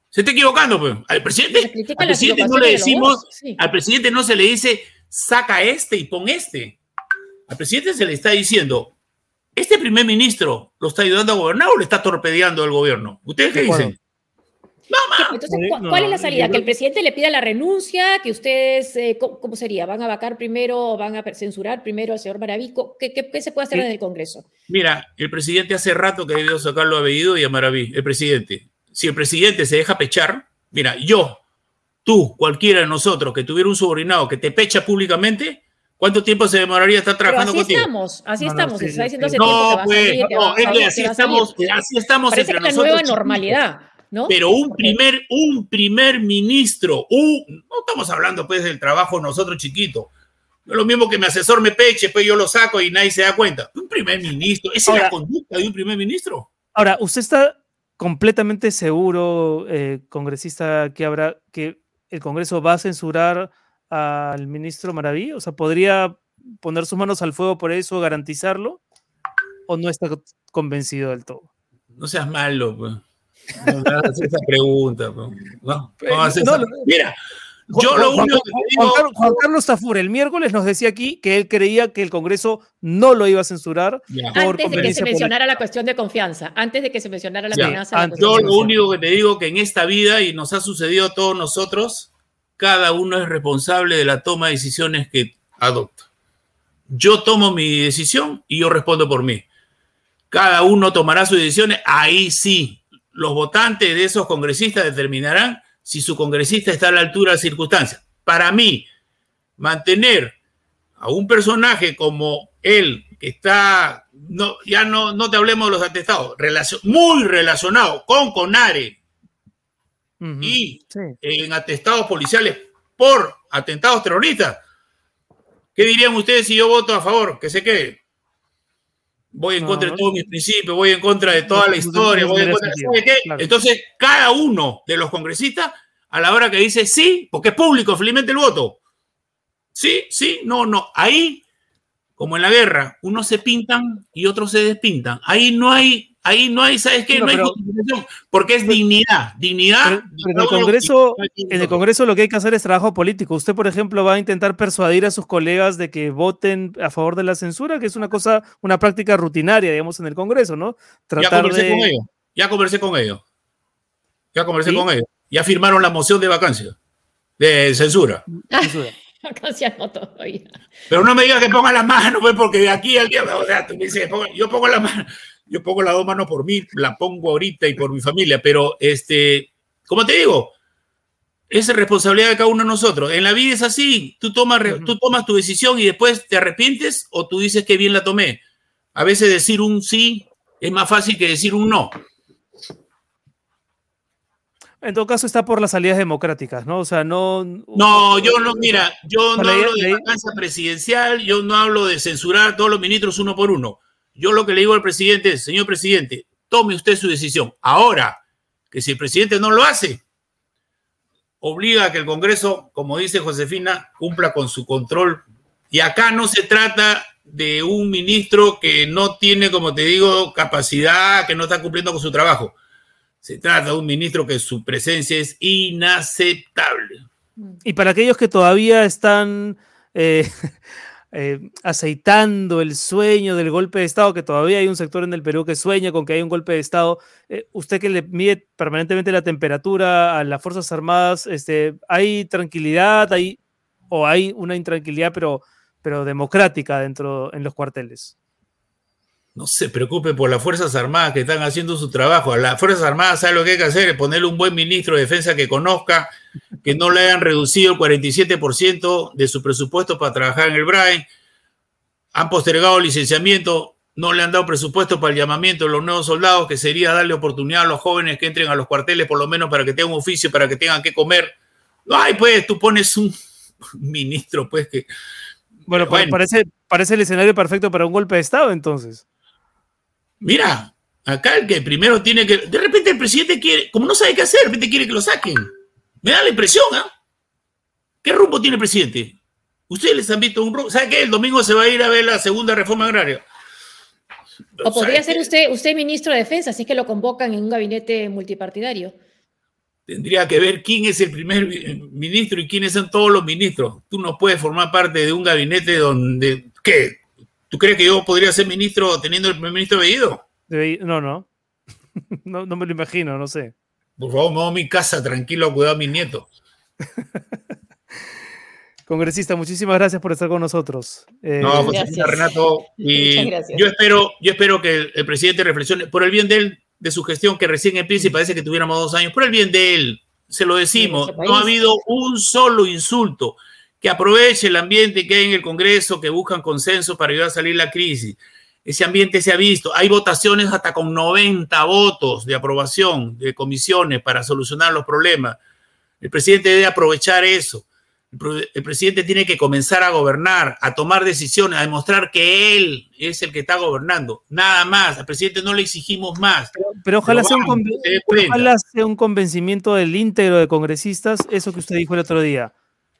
Se está equivocando, pues. Al presidente, al presidente no le decimos, al presidente no se le dice, saca este y pon este. Al presidente se le está diciendo, ¿este primer ministro lo está ayudando a gobernar o le está torpedeando el gobierno? ¿Ustedes qué dicen? Entonces, ¿cuál es la salida? ¿Que el presidente le pida la renuncia? ¿Que ustedes, eh, ¿cómo, sería? ¿Van a vacar primero o van a censurar primero al señor Maraví? ¿Qué, qué, se puede hacer en el Congreso? Mira, el presidente hace rato que ha debido sacarlo a Bellido y a Maraví, el presidente. Si el presidente se deja pechar, mira, yo, tú, cualquiera de nosotros que tuviera un subordinado que te pecha públicamente, ¿Cuánto tiempo se demoraría estar trabajando así contigo? Estamos, así estamos, está diciendo hace no, tiempo que va a pues, salir, no, así estamos, así estamos Parece entre que nosotros. nueva normalidad. Pero un primer, un primer ministro, no estamos hablando pues del trabajo nosotros chiquitos. No es lo mismo que mi asesor me peche, pues yo lo saco y nadie se da cuenta. Un primer ministro, ¿esa es la conducta de un primer ministro? Ahora, ¿usted está completamente seguro, eh, congresista, que habrá que el Congreso va a censurar al ministro Maraví? O sea, ¿podría poner sus manos al fuego por eso, garantizarlo? ¿O no está convencido del todo? No seas malo, pues. No esa pregunta. Mira, yo lo único que digo, Juan, Carlos Tafur el miércoles nos decía aquí que él creía que el Congreso no lo iba a censurar. antes de que se mencionara la cuestión de confianza, antes de que se mencionara la amenaza. yo lo único que te digo que en esta vida, y nos ha sucedido a todos nosotros, cada uno es responsable de la toma de decisiones que adopta. Yo tomo mi decisión y yo respondo por mí. Cada uno tomará sus decisiones, ahí sí, los votantes de esos congresistas determinarán si su congresista está a la altura de las circunstancias. Para mí, mantener a un personaje como él, que está, no, ya no, no te hablemos de los atestados, muy relacionado con Conare y en atestados policiales por atentados terroristas, ¿qué dirían ustedes si yo voto a favor? Que se quede voy en contra de todos mis principios, voy en contra de toda la historia, voy en contra de... qué? Entonces, cada uno de los congresistas, a la hora que dice sí, porque es público, felizmente el voto, sí, sí, no, no, ahí, como en la guerra, unos se pintan y otros se despintan. Ahí no hay Ahí no hay, ¿sabes qué? No, hay justificación, porque es dignidad, dignidad. en, el Congreso, en el Congreso lo que hay que hacer es trabajo político. Usted, por ejemplo, va a intentar persuadir a sus colegas de que voten a favor de la censura, que es una cosa, una práctica rutinaria, digamos, en el Congreso, ¿no? Tratar ya conversé con ellos, ya conversé con ellos. Ya conversé con ellos. Ya firmaron la moción de vacancia, de censura. censura. no todavía. Pero no me digas que ponga la mano, pues, porque de aquí al día, o sea, tú me dices, yo pongo la mano yo pongo las dos manos por mí, la pongo ahorita y por mi familia, pero este, como te digo, es responsabilidad de cada uno de nosotros. En la vida es así, tú tomas, tú tomas tu decisión y después te arrepientes o tú dices que bien la tomé. A veces decir un sí es más fácil que decir un no. En todo caso está por las salidas democráticas, ¿no? O sea, no... No, yo no, mira, yo no hablo de vacancia presidencial, yo no hablo de censurar a todos los ministros uno por uno. Yo lo que le digo al presidente es, señor presidente, tome usted su decisión. Ahora, que si el presidente no lo hace, obliga a que el Congreso, como dice Josefina, cumpla con su control. Y acá no se trata de un ministro que no tiene, como te digo, capacidad, que no está cumpliendo con su trabajo. Se trata de un ministro que su presencia es inaceptable. Y para aquellos que todavía están eh, eh, aceitando el sueño del golpe de Estado, que todavía hay un sector en el Perú que sueña con que hay un golpe de Estado. Eh, usted que le mide permanentemente la temperatura a las Fuerzas Armadas, este, ¿hay tranquilidad hay, o hay una intranquilidad, pero, pero democrática dentro en los cuarteles? No se preocupe por las Fuerzas Armadas que están haciendo su trabajo. A las Fuerzas Armadas sabe lo que hay que hacer, ponerle un buen ministro de defensa que conozca, que no le hayan reducido el 47% de su presupuesto para trabajar en el BRAE. Han postergado el licenciamiento, no le han dado presupuesto para el llamamiento de los nuevos soldados, que sería darle oportunidad a los jóvenes que entren a los cuarteles, por lo menos para que tengan un oficio, para que tengan que comer. Ay, pues tú pones un ministro, pues que... Bueno, bueno. Parece, parece el escenario perfecto para un golpe de Estado, entonces. Mira, acá el que primero tiene que. De repente el presidente quiere, como no sabe qué hacer, de repente quiere que lo saquen. Me da la impresión, ¿ah? ¿Qué rumbo tiene el presidente? Ustedes les han visto un rumbo. ¿Sabe qué? El domingo se va a ir a ver la segunda reforma agraria. O podría ser usted, usted ministro de Defensa, así que lo convocan en un gabinete multipartidario. Tendría que ver quién es el primer ministro y quiénes son todos los ministros. Tú no puedes formar parte de un gabinete donde. ¿Qué? ¿Tú crees que yo podría ser ministro teniendo el primer ministro veído? No, no. no. No me lo imagino, no sé. Por favor, me voy a mi casa tranquilo a cuidar a mis nietos. Congresista, muchísimas gracias por estar con nosotros. Eh, no, José Renato. Y yo espero, yo espero que el, presidente reflexione por el bien de él, de su gestión, que recién empieza y parece que tuviéramos dos años, por el bien de él, se lo decimos, no ha habido un solo insulto que aproveche el ambiente que hay en el Congreso, que buscan consenso para ayudar a salir la crisis. Ese ambiente se ha visto. Hay votaciones hasta con 90 votos de aprobación de comisiones para solucionar los problemas. El presidente debe aprovechar eso. El, presidente tiene que comenzar a gobernar, a tomar decisiones, a demostrar que él es el que está gobernando. Nada más. Al presidente no le exigimos más. Pero, ojalá, sea un, ojalá sea un convencimiento del íntegro de congresistas, eso que usted dijo el otro día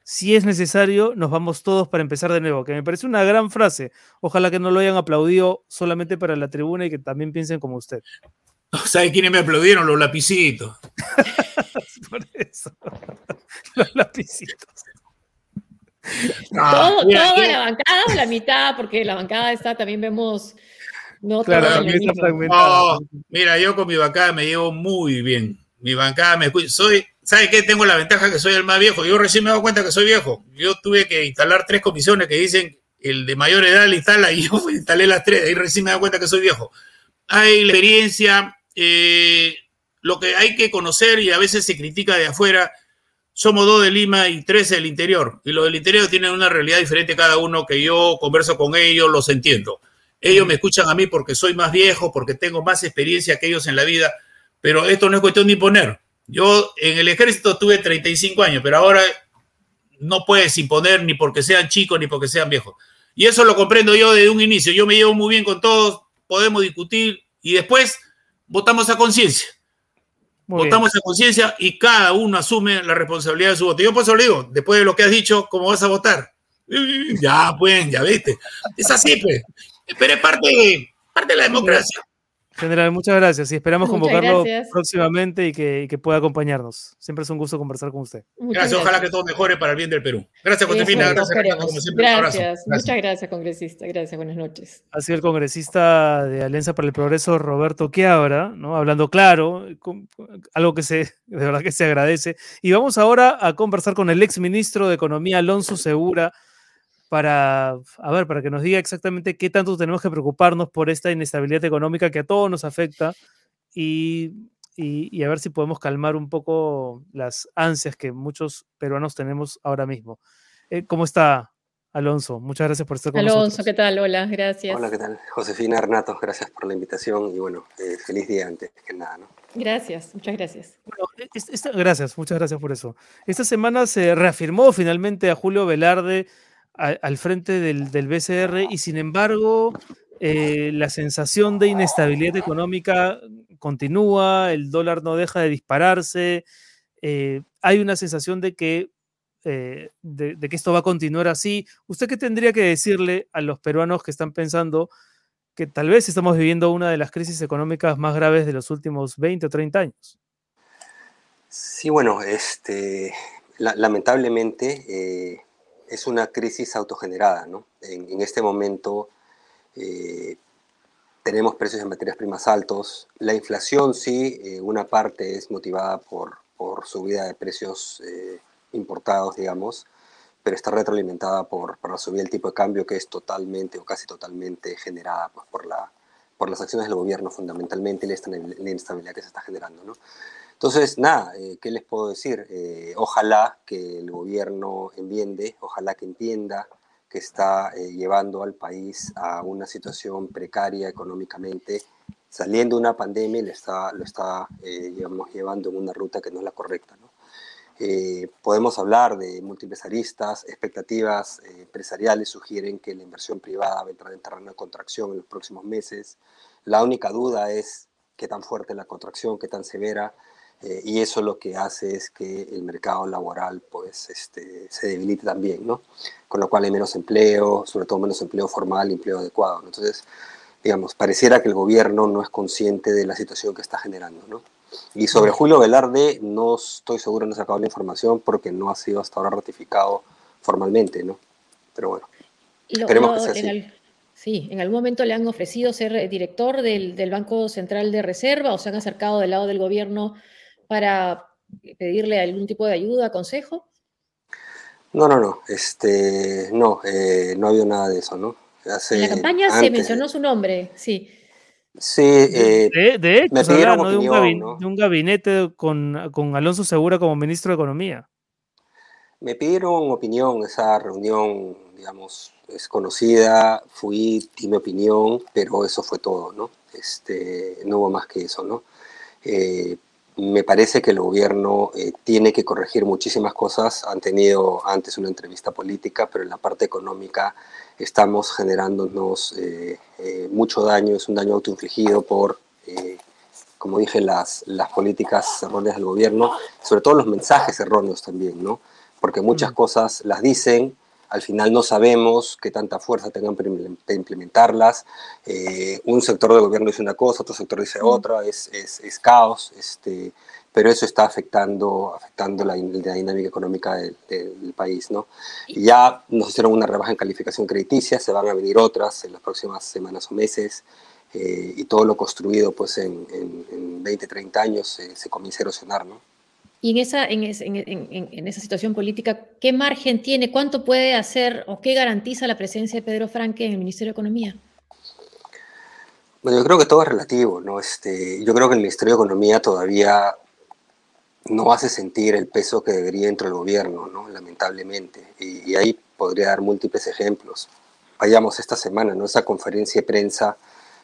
si es necesario, nos vamos todos para empezar de nuevo, que me parece una gran frase. Ojalá que no lo hayan aplaudido solamente para la tribuna y que también piensen como usted. ¿Sabe quiénes me aplaudieron? Los lapicitos. Por eso. los lapicitos. todo, toda la bancada o la mitad, porque la bancada está, también vemos. No, claro, mira, yo con mi bancada me llevo muy bien. Mi bancada me soy, ¿sabe qué? Tengo la ventaja que soy el más viejo. Yo recién me he dado cuenta que soy viejo. Yo tuve que instalar tres comisiones que dicen el de mayor edad le instala y yo instalé las tres. Ahí recién me he dado cuenta que soy viejo. Hay la experiencia, eh, lo que hay que conocer y a veces se critica de afuera somos dos de Lima y tres del interior. Y los del interior tienen una realidad diferente cada uno que yo converso con ellos, los entiendo. Ellos me escuchan a mí porque soy más viejo, porque tengo más experiencia que ellos en la vida, pero esto no es cuestión de imponer. Yo en el ejército tuve 35 años, pero ahora no puedes imponer ni porque sean chicos ni porque sean viejos. Y eso lo comprendo yo desde un inicio. Yo me llevo muy bien con todos, podemos discutir y después votamos a conciencia votamos a conciencia y cada uno asume la responsabilidad de su voto. Yo por eso le digo, después de lo que has dicho, ¿cómo vas a votar? Ya, pues, ya viste. Es así, pues. Pero es parte de, parte de la democracia. General, muchas gracias y esperamos convocarlo próximamente y que, pueda acompañarnos. Siempre es un gusto conversar con usted. gracias, ojalá que todo mejore para el bien del Perú. Gracias, Josefina. Gracias, como siempre. Gracias, muchas gracias, congresista. Gracias, buenas noches. Ha sido el congresista de Alianza para el Progreso, Roberto Quiabra, ¿no? hablando claro, algo que se, de verdad que se agradece. Y vamos ahora a conversar con el ex ministro de Economía, Alonso Segura para, a ver, para que nos diga exactamente qué tanto tenemos que preocuparnos por esta inestabilidad económica que a todos nos afecta y, y, a ver si podemos calmar un poco las ansias que muchos peruanos tenemos ahora mismo. Eh, ¿Cómo está, Alonso? Muchas gracias por estar con Alonso, nosotros. Alonso, ¿qué tal? Hola, gracias. Hola, ¿qué tal? Josefina Renato, gracias por la invitación y bueno, eh, feliz día antes que nada, ¿no? Gracias, muchas gracias. Bueno, e, gracias, muchas gracias por eso. Esta semana se reafirmó finalmente a Julio Velarde al frente del, del, BCR y sin embargo eh, la sensación de inestabilidad económica continúa, el dólar no deja de dispararse, eh, hay una sensación de que, eh, de, que esto va a continuar así. ¿Usted qué tendría que decirle a los peruanos que están pensando que tal vez estamos viviendo una de las crisis económicas más graves de los últimos 20 o 30 años? Sí, bueno, este, lamentablemente es una crisis autogenerada. ¿no? En, este momento eh, tenemos precios de materias primas altos. La inflación sí, eh, una parte es motivada por, por subida de precios eh, importados, digamos, pero está retroalimentada por, por la subida del tipo de cambio que es totalmente o casi totalmente generada pues, por, la, por las acciones del gobierno fundamentalmente y la inestabilidad que se está generando. ¿no? Entonces, nada, eh, ¿qué les puedo decir? Eh, ojalá que el gobierno enmiende, ojalá que entienda que está eh, llevando al país a una situación precaria económicamente, saliendo de una pandemia y lo está llevando en una ruta que no es la correcta. podemos hablar de múltiples aristas, expectativas empresariales sugieren que la inversión privada entrar en terreno de contracción en los próximos meses. La única duda es qué tan fuerte la contracción, qué tan severa, eh, y eso lo que hace es que el mercado laboral pues, este, se debilite también, ¿no? Con lo cual hay menos empleo, sobre todo menos empleo formal y empleo adecuado. Entonces, digamos, pareciera que el gobierno no es consciente de la situación que está generando, ¿no? Y sobre Julio Velarde no estoy seguro, no he sacado la información porque no ha sido hasta ahora ratificado formalmente, ¿no? Pero bueno, esperemos que sea así. Sí, ¿en algún momento le han ofrecido ser director del, del, Banco Central de Reserva o se han acercado del lado del gobierno para pedirle algún tipo de ayuda, consejo? No, no, no, este, no, eh, no ha habido nada de eso, ¿no? en la campaña se mencionó su nombre, sí. Sí, eh, de, hecho, me pidieron de, un gabinete, con, con, Alonso Segura como ministro de Economía. Me pidieron opinión, esa reunión, digamos, es conocida, fui, di mi opinión, pero eso fue todo, ¿no? Este, no hubo más que eso, ¿no? Eh, me parece que el gobierno eh, tiene que corregir muchísimas cosas. Han tenido antes una entrevista política, pero en la parte económica estamos generándonos eh, eh, mucho daño, es un daño autoinfligido por, como dije, las, las políticas erróneas del gobierno, sobre todo los mensajes erróneos también, ¿no? Porque muchas mm. cosas las dicen, al final no sabemos qué tanta fuerza tengan para implementarlas. Eh, un sector del gobierno dice una cosa, otro sector dice otra, es, es, es caos. Este, pero eso está afectando, afectando la, dinámica económica del, país. ¿no? Ya nos hicieron una rebaja en calificación crediticia, se van a venir otras en las próximas semanas o meses, eh, y todo lo construido pues, en, en, 20, 30 años se comienza a erosionar. ¿no? Y en esa, en, en, esa situación política, ¿qué margen tiene? ¿Cuánto puede hacer o qué garantiza la presencia de Pedro Franque en el Ministerio de Economía? Bueno, yo creo que todo es relativo, ¿no? Este, yo creo que el Ministerio de Economía todavía no hace sentir el peso que debería dentro del gobierno, ¿no? Lamentablemente. Y, ahí podría dar múltiples ejemplos. Vayamos esta semana, ¿no? Esa conferencia de prensa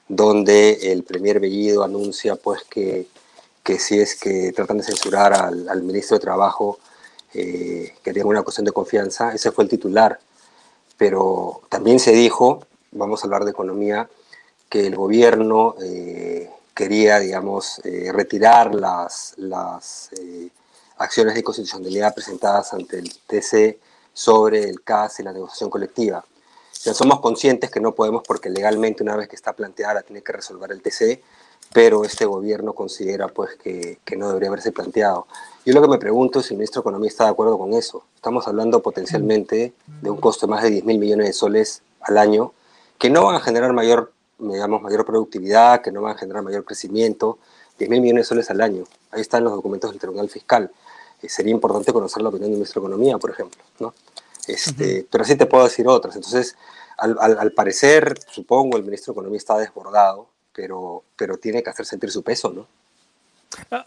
donde el primer Bellido anuncia, pues, que que si es que tratan de censurar al, ministro de Trabajo, eh, que tiene una cuestión de confianza, ese fue el titular. Pero también se dijo, vamos a hablar de economía, que el gobierno eh, quería, digamos, eh, retirar las, las acciones de constitucionalidad presentadas ante el TC sobre el CAS y la negociación colectiva. Ya somos conscientes que no podemos porque legalmente una vez que está planteada la tiene que resolver el TC, pero este gobierno considera pues que, que, no debería haberse planteado. Yo lo que me pregunto es si el ministro de Economía está de acuerdo con eso. Estamos hablando potencialmente de un costo de más de 10 mil millones de soles al año, que no van a generar mayor, digamos, mayor productividad, que no van a generar mayor crecimiento. 10 mil millones de soles al año. Ahí están los documentos del Tribunal Fiscal. Eh, sería importante conocer la opinión del ministro de Economía, por ejemplo. ¿no? Este, Pero así te puedo decir otras. Entonces, al, al, al parecer, supongo, el ministro de Economía está desbordado pero, pero tiene que hacer sentir su peso, ¿no?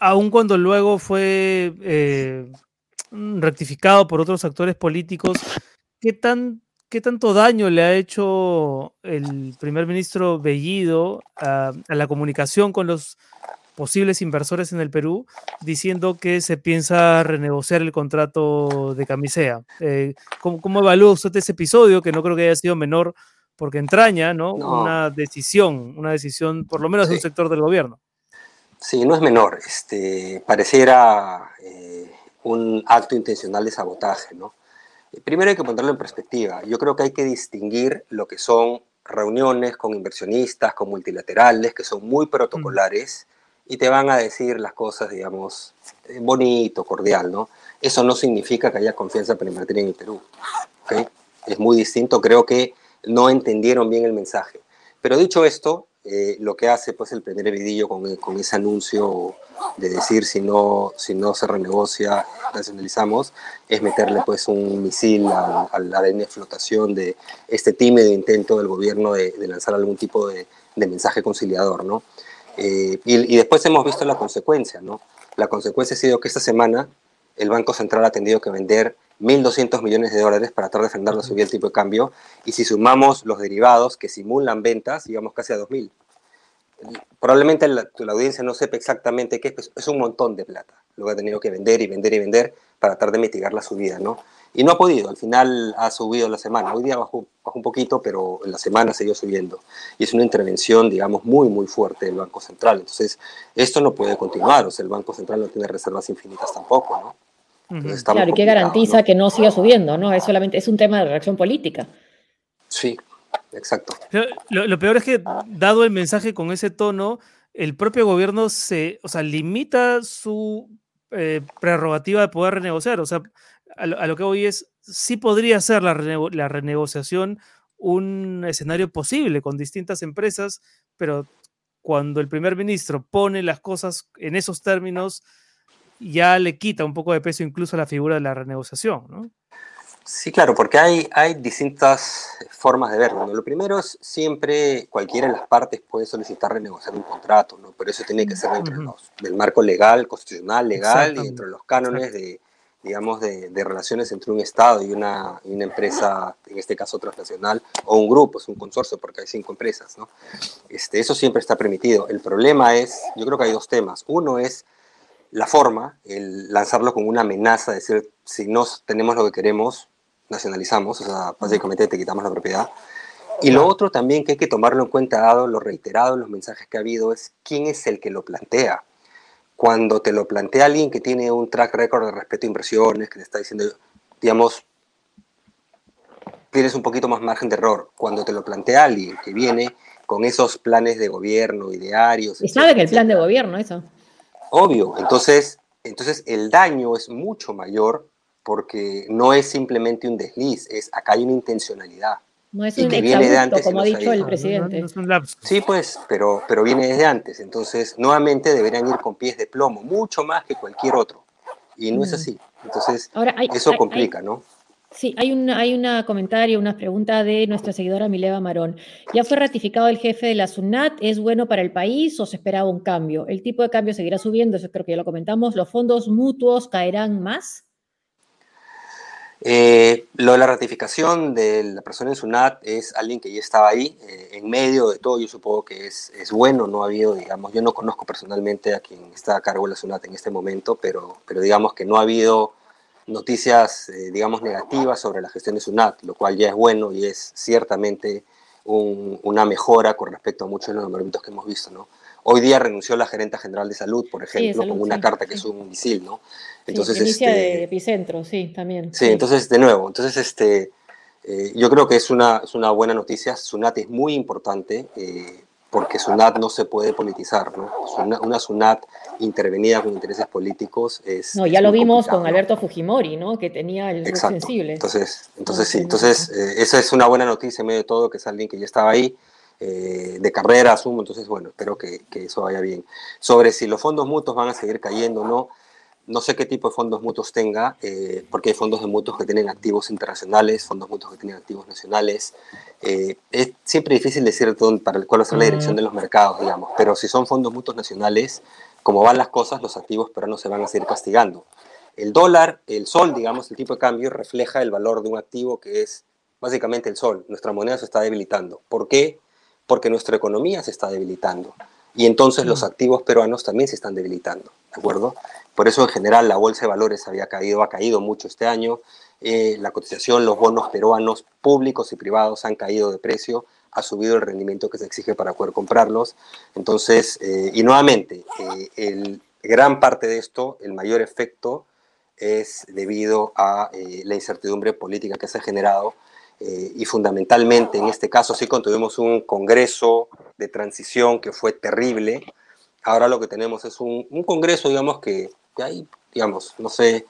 Aun cuando luego fue eh, rectificado por otros actores políticos, ¿qué, tan, ¿qué tanto daño le ha hecho el primer ministro Bellido a, la comunicación con los posibles inversores en el Perú diciendo que se piensa renegociar el contrato de camisea? Eh, ¿cómo, ¿Cómo evalúa usted ese episodio, que no creo que haya sido menor porque entraña ¿no? una decisión, una decisión por lo menos de un sector del gobierno. Sí, no es menor. Este, pareciera eh, un acto intencional de sabotaje. ¿no? Primero hay que ponerlo en perspectiva. Yo creo que hay que distinguir lo que son reuniones con inversionistas, con multilaterales, que son muy protocolares y te van a decir las cosas, digamos, eh, bonito, cordial, ¿no? Eso no significa que haya confianza para invertir en el Perú. ¿okay? Es muy distinto. Creo que no entendieron bien el mensaje. Pero dicho esto, eh, lo que hace pues el primer vidillo con, con, ese anuncio de decir si no, si no se renegocia, nacionalizamos, es meterle pues un misil a, la de flotación de este tímido intento del gobierno de, lanzar algún tipo de, mensaje conciliador, ¿no? Eh, y, y, después hemos visto la consecuencia, ¿no? La consecuencia ha sido que esta semana el Banco Central ha tenido que vender 1.200 millones de dólares para tratar de frenar la subida del tipo de cambio. Y si sumamos los derivados que simulan ventas, llegamos casi a 2.000. Probablemente la, audiencia no sepa exactamente qué es, es un montón de plata. Lo que ha tenido que vender y vender y vender para tratar de mitigar la subida, ¿no? Y no ha podido, al final ha subido la semana. Hoy día bajó, bajó un poquito, pero en la semana siguió subiendo. Y es una intervención, digamos, muy, muy fuerte del Banco Central. Entonces, esto no puede continuar. O sea, el Banco Central no tiene reservas infinitas tampoco, ¿no? Claro, ¿y qué garantiza que no siga subiendo? ¿no? Es solamente es un tema de reacción política. Sí, exacto. Lo, peor es que, dado el mensaje con ese tono, el propio gobierno se, o sea, limita su eh, prerrogativa de poder renegociar. O sea, a lo, que voy es, sí podría ser la, la renegociación un escenario posible con distintas empresas, pero cuando el primer ministro pone las cosas en esos términos, ya le quita un poco de peso incluso a la figura de la renegociación, ¿no? Sí, claro, porque hay, hay distintas formas de verlo. Lo primero es siempre cualquiera de las partes puede solicitar renegociar un contrato, ¿no? pero eso tiene que ser dentro del marco legal, constitucional, legal y dentro de los cánones de, digamos, de, de, relaciones entre un Estado y una, y una, empresa, en este caso transnacional, o un grupo, es un consorcio porque hay cinco empresas. ¿no? Este, eso siempre está permitido. El problema es, yo creo que hay dos temas. Uno es la forma, el lanzarlo como una amenaza, decir, si no tenemos lo que queremos, nacionalizamos, o sea, básicamente te quitamos la propiedad. Y lo otro también que hay que tomarlo en cuenta, dado lo reiterado en los mensajes que ha habido, es quién es el que lo plantea. Cuando te lo plantea alguien que tiene un track record de respeto a inversiones, que te está diciendo, digamos, tienes un poquito más margen de error. Cuando te lo plantea alguien que viene con esos planes de gobierno idearios. Y sabe que el plan de gobierno, eso. Obvio, entonces entonces el daño es mucho mayor porque no es simplemente un desliz, es acá hay una intencionalidad. No es un que viene de antes como ha dicho el presidente. sí, pues, pero, pero viene desde antes. Entonces, nuevamente deberían ir con pies de plomo, mucho más que cualquier otro. Y no es mm. así. Entonces, eso complica, ¿no? Sí, hay un hay una comentario, una pregunta de nuestra seguidora Mileva Marón. ¿Ya fue ratificado el jefe de la SUNAT? ¿Es bueno para el país o se esperaba un cambio? ¿El tipo de cambio seguirá subiendo? Eso creo que ya lo comentamos. ¿Los fondos mutuos caerán más? Eh, lo de la ratificación de la persona en SUNAT es alguien que ya estaba ahí, eh, en medio de todo, yo supongo que es, es, bueno, no ha habido, digamos, yo no conozco personalmente a quien está a cargo de la SUNAT en este momento, pero, pero digamos que no ha habido noticias, eh, digamos, negativas sobre la gestión de SUNAT, lo cual ya es bueno y es ciertamente una mejora con respecto a muchos de los nombramientos que hemos visto, ¿no? Hoy día renunció la gerente general de salud, por ejemplo, con una carta que es un misil, ¿no? Entonces, sí, inicia este, de epicentro, sí, también. Sí, entonces, de nuevo, entonces, este, eh, yo creo que es una, es una buena noticia. SUNAT es muy importante. Eh, porque SUNAT no se puede politizar, ¿no? Una, SUNAT intervenida con intereses políticos es... No, ya lo vimos con Alberto Fujimori, ¿no? Que tenía el Exacto. sensible. Entonces, entonces sí, entonces eh, esa es una buena noticia en medio de todo, que es alguien que ya estaba ahí, eh, de carrera, asumo, entonces bueno, espero que, que, eso vaya bien. Sobre si los fondos mutuos van a seguir cayendo o no, no sé qué tipo de fondos mutuos tenga, eh, porque hay fondos de mutuos que tienen activos internacionales, fondos mutuos que tienen activos nacionales. Eh, es siempre difícil decir para cuál va a ser la dirección de los mercados, digamos, pero si son fondos mutuos nacionales, como van las cosas, los activos no se van a seguir castigando. El dólar, el sol, digamos, el tipo de cambio refleja el valor de un activo que es básicamente el sol. Nuestra moneda se está debilitando. ¿Por qué? Porque nuestra economía se está debilitando. Y entonces los activos peruanos también se están debilitando, ¿de acuerdo? Por eso en general la bolsa de valores había caído, ha caído mucho este año. Eh, la cotización, los bonos peruanos públicos y privados han caído de precio, ha subido el rendimiento que se exige para poder comprarlos. Entonces, eh, y nuevamente, eh, el, gran parte de esto, el mayor efecto es debido a la incertidumbre política que se ha generado y fundamentalmente en este caso sí tuvimos un congreso de transición que fue terrible. Ahora lo que tenemos es un, un congreso, digamos, que que ahí, digamos, no sé,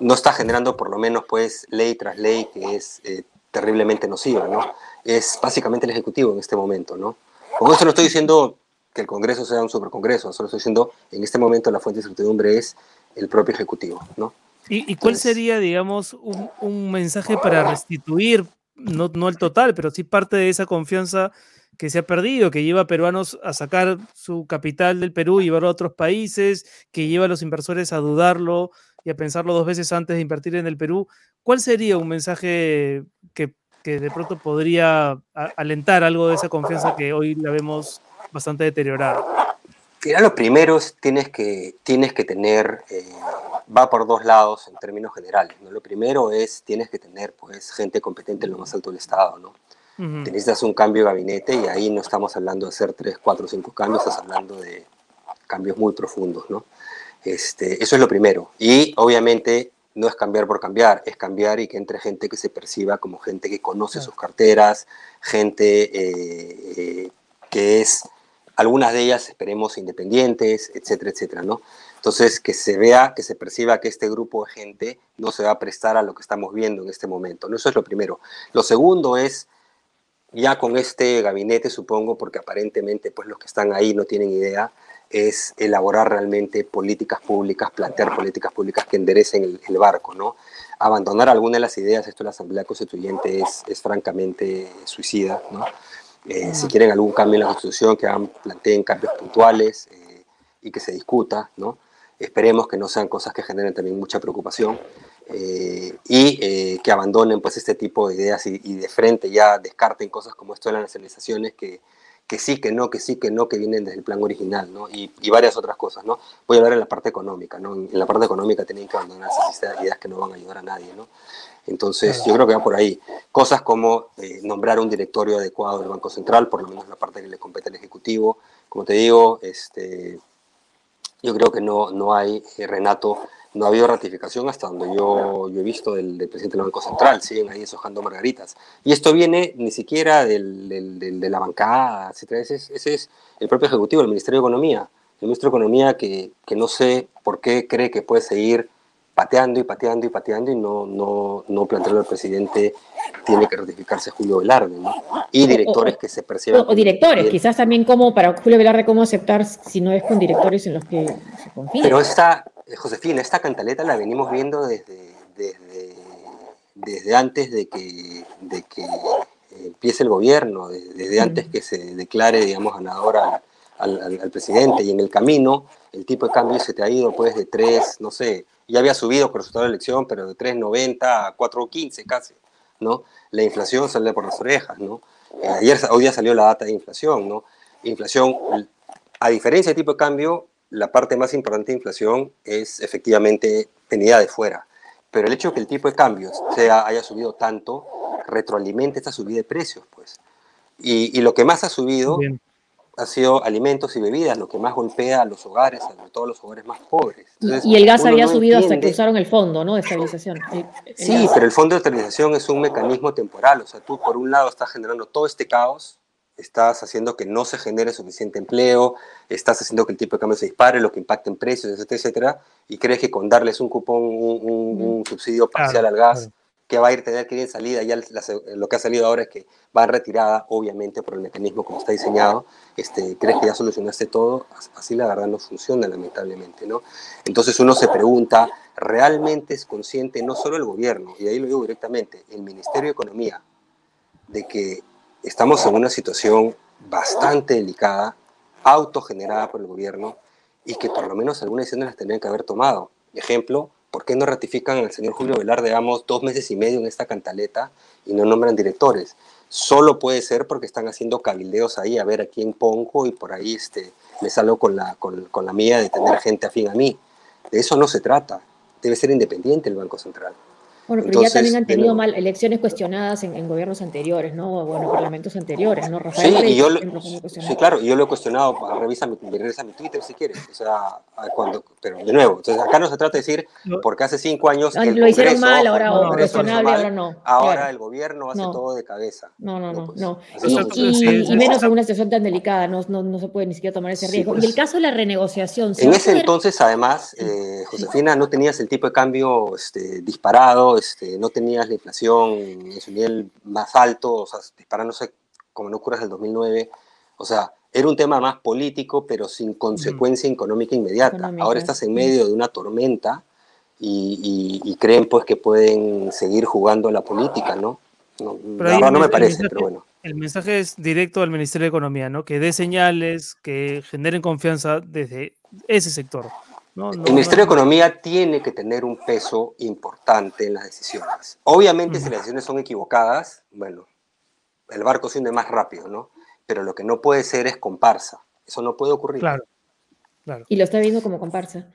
no está generando por lo menos pues ley tras ley que es eh, terriblemente nociva, ¿no? Es básicamente el Ejecutivo en este momento, ¿no? Con esto no estoy diciendo que el Congreso sea un supercongreso, solo estoy diciendo en este momento la fuente de incertidumbre es el propio Ejecutivo, ¿no? ¿Y, cuál sería, digamos, un, un, mensaje para restituir, no, no el total, pero sí parte de esa confianza que se ha perdido, que lleva a peruanos a sacar su capital del Perú y llevarlo a otros países, que lleva a los inversores a dudarlo y a pensarlo dos veces antes de invertir en el Perú. ¿Cuál sería un mensaje que, de pronto podría alentar algo de esa confianza que hoy la vemos bastante deteriorada? Mira, lo primero tienes que, tienes que tener, eh, va por dos lados en términos generales. ¿no? Lo primero es, tienes que tener pues, gente competente en lo más alto del Estado. ¿no? necesitas un cambio de gabinete y ahí no estamos hablando de hacer tres, cuatro, cinco cambios, estás hablando de cambios muy profundos, ¿no? Este, eso es lo primero. Y obviamente no es cambiar por cambiar, es cambiar y que entre gente que se perciba como gente que conoce sus carteras, gente eh, eh, que es, algunas de ellas esperemos independientes, etcétera, etcétera, ¿no? Entonces, que se vea, que se perciba que este grupo de gente no se va a prestar a lo que estamos viendo en este momento. ¿no? Eso es lo primero. Lo segundo es ya con este gabinete, supongo, porque aparentemente pues los que están ahí no tienen idea, es elaborar realmente políticas públicas, plantear políticas públicas que enderecen el, barco, ¿no? Abandonar alguna de las ideas, esto de la Asamblea Constituyente es, es francamente suicida, ¿no? Eh, si quieren algún cambio en la Constitución, que hagan, planteen cambios puntuales eh, y que se discuta, ¿no? Esperemos que no sean cosas que generen también mucha preocupación. Eh, y que abandonen pues este tipo de ideas y, de frente ya descarten cosas como esto de las nacionalizaciones que, que sí, que no, que sí, que no, que vienen desde el plan original, ¿no? Y, varias otras cosas, ¿no? Voy a hablar en la parte económica, ¿no? En la parte económica tienen que abandonar esas ideas que no van a ayudar a nadie, ¿no? Entonces, yo creo que va por ahí. Cosas como eh, nombrar un directorio adecuado del Banco Central, por lo menos la parte que le compete al Ejecutivo. Como te digo, este, yo creo que no, no hay, Renato, no ha habido ratificación hasta donde yo, yo he visto del, presidente del Banco Central, siguen ahí deshojando margaritas. Y esto viene ni siquiera del, del, de la bancada, etc. Ese es, ese es el propio Ejecutivo, el Ministerio de Economía. el ministro de Economía que, que no sé por qué cree que puede seguir pateando y pateando y pateando y no, no, no plantearlo al presidente tiene que ratificarse Julio Velarde, ¿no? Y directores que se perciben. O, directores, quizás también como para Julio Velarde, cómo aceptar si no es con directores en los que se confía. Pero esta, Josefina, esta cantaleta la venimos viendo desde, desde, desde antes de que, de que empiece el gobierno, desde antes que se declare, digamos, ganador al, al, presidente. Y en el camino, el tipo de cambio se te ha ido, pues, de 3, no sé, ya había subido por resultado de la elección, pero de 3,90 a 4,15 casi, ¿no? La inflación sale por las orejas, ¿no? Eh, ayer, hoy día salió la data de inflación, ¿no? Inflación, a diferencia del tipo de cambio, la parte más importante de inflación es efectivamente venida de fuera. Pero el hecho de que el tipo de cambio sea, haya subido tanto, retroalimenta esta subida de precios, pues. Y, y lo que más ha subido ha sido alimentos y bebidas, lo que más golpea a los hogares, sobre todo a los hogares más pobres. y el gas había subido hasta que usaron el fondo, ¿no? De estabilización. sí, pero el fondo de estabilización es un mecanismo temporal. O sea, tú por un lado estás generando todo este caos, estás haciendo que no se genere suficiente empleo, estás haciendo que el tipo de cambio se dispare, lo que impacta en precios, etcétera, etcétera, y crees que con darles un cupón, un, subsidio parcial al gas, que va a ir tener que ir en salida, ya lo que ha salido ahora es que va retirada, obviamente, por el mecanismo como está diseñado, este, crees que ya solucionaste todo, así la verdad no funciona lamentablemente, ¿no? Entonces uno se pregunta, ¿realmente es consciente no solo el gobierno, y ahí lo digo directamente, el Ministerio de Economía, de que estamos en una situación bastante delicada, autogenerada por el gobierno, y que por lo menos algunas decisiones las tendrían que haber tomado? Ejemplo, ¿por qué no ratifican al señor Julio Velarde, digamos, dos meses y medio en esta cantaleta y no nombran directores? Solo puede ser porque están haciendo cabildeos ahí a ver a quién pongo y por ahí este, me salgo con la, con, con la mía de tener gente afín a mí. De eso no se trata. Debe ser independiente el Banco Central. Bueno, pero ya también han tenido mal elecciones cuestionadas en, gobiernos anteriores, ¿no? Bueno, parlamentos anteriores, ¿no? Rafael sí, y yo sí, claro, y yo lo he cuestionado, revisa mi, revisa mi Twitter si quieres, o sea, cuando, pero de nuevo, entonces acá no se trata de decir, porque hace cinco años que lo hicieron mal, ahora o cuestionable, ahora no. Ahora el gobierno hace todo de cabeza. No, no, no, no. Pues, y, menos en una situación tan delicada, no, no, no, se puede ni siquiera tomar ese riesgo. y el pues. caso de la renegociación. En ese entonces, además, eh, Josefina, no tenías el tipo de cambio este, disparado, este, no tenías la inflación en su nivel más alto, o sea, disparándose como no curas del 2009, o sea, era un tema más político, pero sin consecuencia económica inmediata. Ahora estás en medio de una tormenta y, creen pues que pueden seguir jugando la política, ¿no? No, no me parece, pero bueno. El mensaje es directo al Ministerio de Economía, ¿no? Que dé señales, que generen confianza desde ese sector el Ministerio de Economía tiene que tener un peso importante en las decisiones. Obviamente, si las decisiones son equivocadas, bueno, el barco se hunde más rápido, ¿no? Pero lo que no puede ser es comparsa. Eso no puede ocurrir. Claro, claro. Y lo está viendo como comparsa.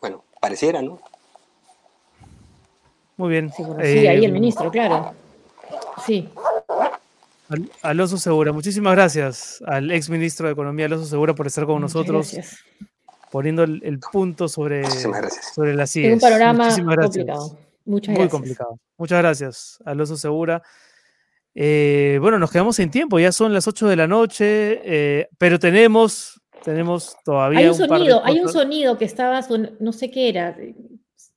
Bueno, pareciera, ¿no? Muy bien. Sí, ahí el eh, ministro, claro. Sí. Alonso Segura, muchísimas gracias al ex ministro de Economía, Alonso Segura, por estar con nosotros. Gracias poniendo el, punto sobre, sobre la CIES. un panorama complicado. Muchas Muy complicado. Muchas gracias, Alonso Segura. Eh, bueno, nos quedamos sin tiempo, ya son las 8 de la noche, eh, pero tenemos, tenemos todavía. Hay un, sonido, hay un sonido que estaba, no sé qué era,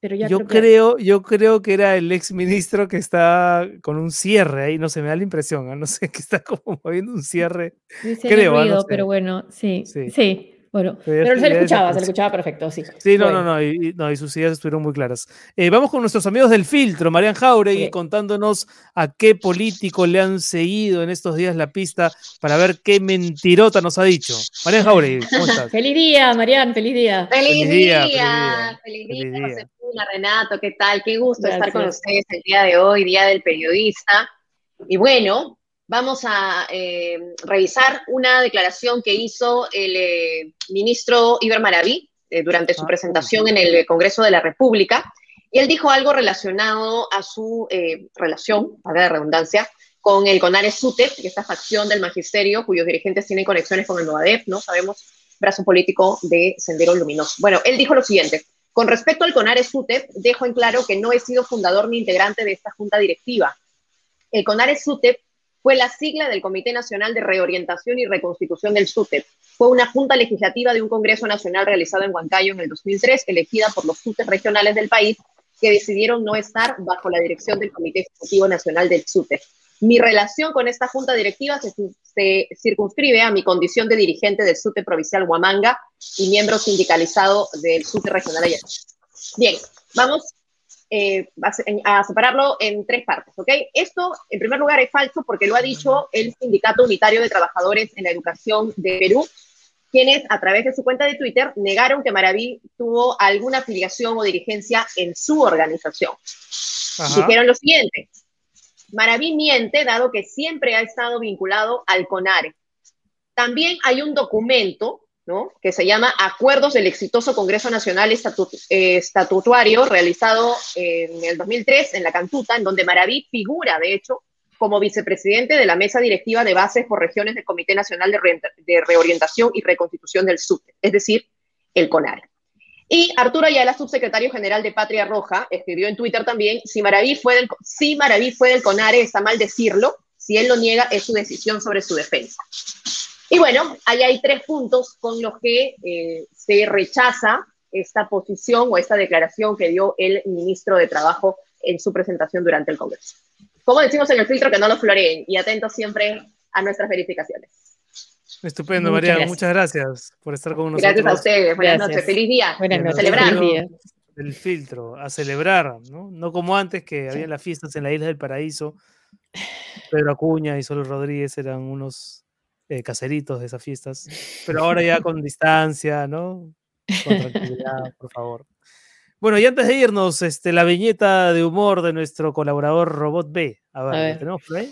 pero ya yo creo, yo creo que era el ex ministro que está con un cierre ahí, no sé, me da la impresión, no sé, que está como moviendo un cierre. creo, ruido, pero bueno, sí, sí. Bueno, pero se le escuchaba, se le escuchaba perfecto, sí. Sí, no, no, no, y, no, y sus ideas estuvieron muy claras. Eh, vamos con nuestros amigos del filtro, Marian Jauregui, contándonos a qué político le han seguido en estos días la pista para ver qué mentirota nos ha dicho. Marian Jauregui, ¿cómo estás? feliz día, Marian, feliz día. Feliz, día, feliz día, feliz día. Renato, ¿qué tal? Qué gusto estar con ustedes el día de hoy, Día del Periodista. Y bueno, vamos a eh, revisar una declaración que hizo el eh, ministro Iber Maraví eh, durante su ah, presentación en el Congreso de la República. Y él dijo algo relacionado a su relación, a la redundancia, con el CONARES SUTEP, que esta facción del magisterio cuyos dirigentes tienen conexiones con el NOADEF, ¿no? Sabemos, brazo político de Sendero Luminoso. Bueno, él dijo lo siguiente. Con respecto al CONARES SUTEP, dejo en claro que no he sido fundador ni integrante de esta junta directiva. El CONARES SUTEP fue la sigla del Comité Nacional de Reorientación y Reconstitución del SUTEP, fue una junta legislativa de un Congreso Nacional realizado en Huancayo en el 2003, elegida por los SUTES regionales del país, que decidieron no estar bajo la dirección del Comité Ejecutivo Nacional del SUTE. Mi relación con esta junta directiva se, se, circunscribe a mi condición de dirigente del SUTE Provincial Huamanga y miembro sindicalizado del SUTE Regional Ayacucho. Bien, vamos eh, a separarlo en tres partes, ¿ok? Esto, en primer lugar, es falso porque lo ha dicho el Sindicato Unitario de Trabajadores en la Educación de Perú, quienes a través de su cuenta de Twitter negaron que Maraví tuvo alguna afiliación o dirigencia en su organización. Dijeron lo siguiente, Maraví miente dado que siempre ha estado vinculado al CONARE. También hay un documento que se llama Acuerdos del exitoso Congreso Nacional eh, Estatutario realizado en el 2003 en la Cantuta, en donde Maraví figura, de hecho, como vicepresidente de la mesa directiva de bases por regiones del Comité Nacional de, Reorientación y Reconstitución del SUT, es decir, el CONAR. Y Arturo Ayala, subsecretario general de Patria Roja, escribió en Twitter también, si Maraví fue del, si Maraví fue del CONARE, está mal decirlo, si él lo niega, es su decisión sobre su defensa. Y bueno, ahí hay tres puntos con los que eh, se rechaza esta posición o esta declaración que dio el ministro de Trabajo en su presentación durante el Congreso. Como decimos en el filtro, que no lo floreen y atentos siempre a nuestras verificaciones. Estupendo, María. Muchas gracias por estar con nosotros. Gracias a ustedes. Buenas noches. Feliz día. Buenas noches. Celebrar. El filtro, a celebrar, ¿no? No como antes que había las fiestas en la Isla del Paraíso. Pedro Acuña y Solo Rodríguez eran unos eh, caseritos de esas fiestas, pero ahora ya con distancia, ¿no? Con tranquilidad, por favor. Bueno, y antes de irnos, este, la viñeta de humor de nuestro colaborador Robot B. A ver, ¿tenemos por ahí?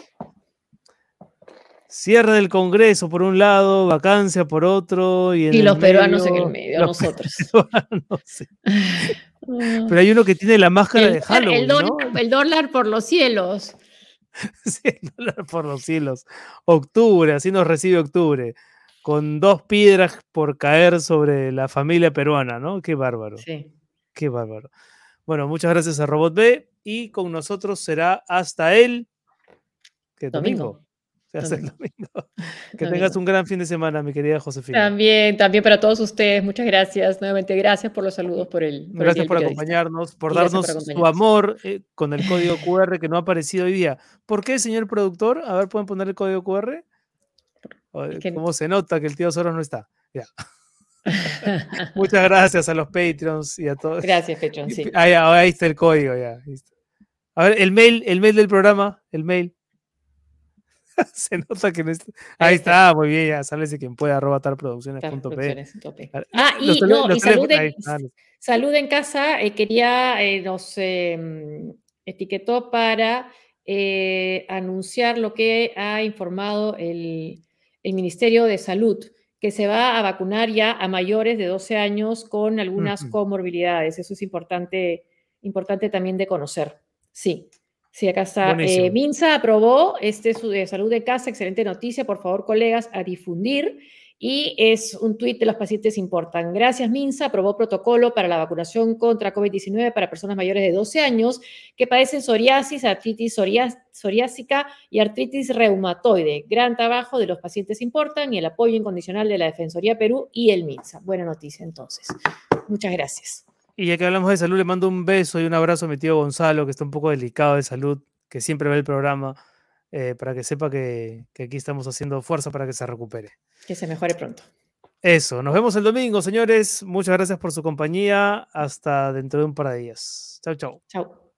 Cierre del Congreso por un lado, vacancia por otro. Y, los peruanos en el medio, nosotros. Pero hay uno que tiene la máscara de Halloween. el dólar por los cielos. 100 dólares por los cielos. Octubre, así nos recibe octubre. Con dos piedras por caer sobre la familia peruana, ¿no? Qué bárbaro. Sí. Qué bárbaro. Bueno, muchas gracias a Robot B y con nosotros será hasta el domingo. Que tengas un gran fin de semana, mi querida Josefina. También, también para todos ustedes, muchas gracias. Nuevamente, gracias por los saludos, por el. gracias por acompañarnos, por darnos su amor eh, con el código QR que no ha aparecido hoy día. ¿Por qué, señor productor? A ver, ¿pueden poner el código QR? ¿Cómo se nota que el tío Soros no está? Ya. Muchas gracias a los Patreons y a todos. Gracias, Patreon, sí. Ahí, ahí está el código ya. A ver, el mail, el mail del programa, el mail. se nota que no está. Ahí está, muy bien, ya sabes quien puede arroba tal producciones.p. Ah, y, no, y salud, en, casa, eh, quería, eh, nos em, etiquetó para eh, anunciar lo que ha informado el, el, Ministerio de Salud, que se va a vacunar ya a mayores de 12 años con algunas comorbilidades. Eso es importante, importante también de conocer. Sí. Sí, acá está. Eh, Minsa aprobó este de salud de casa, excelente noticia, por favor, colegas, a difundir. Y es un tuit de los pacientes importan. Gracias, Minsa. Aprobó protocolo para la vacunación contra COVID-19 para personas mayores de 12 años que padecen psoriasis, artritis psoriásica y artritis reumatoide. Gran trabajo de los pacientes importan y el apoyo incondicional de la Defensoría Perú y el Minsa. Buena noticia, entonces. Muchas gracias. Y ya que hablamos de salud, le mando un beso y un abrazo a mi tío Gonzalo, que está un poco delicado de salud, que siempre ve el programa, eh, para que sepa que, que, aquí estamos haciendo fuerza para que se recupere. Que se mejore pronto. Eso, nos vemos el domingo, señores. Muchas gracias por su compañía. Hasta dentro de un par de días. Chau, chau. Chau.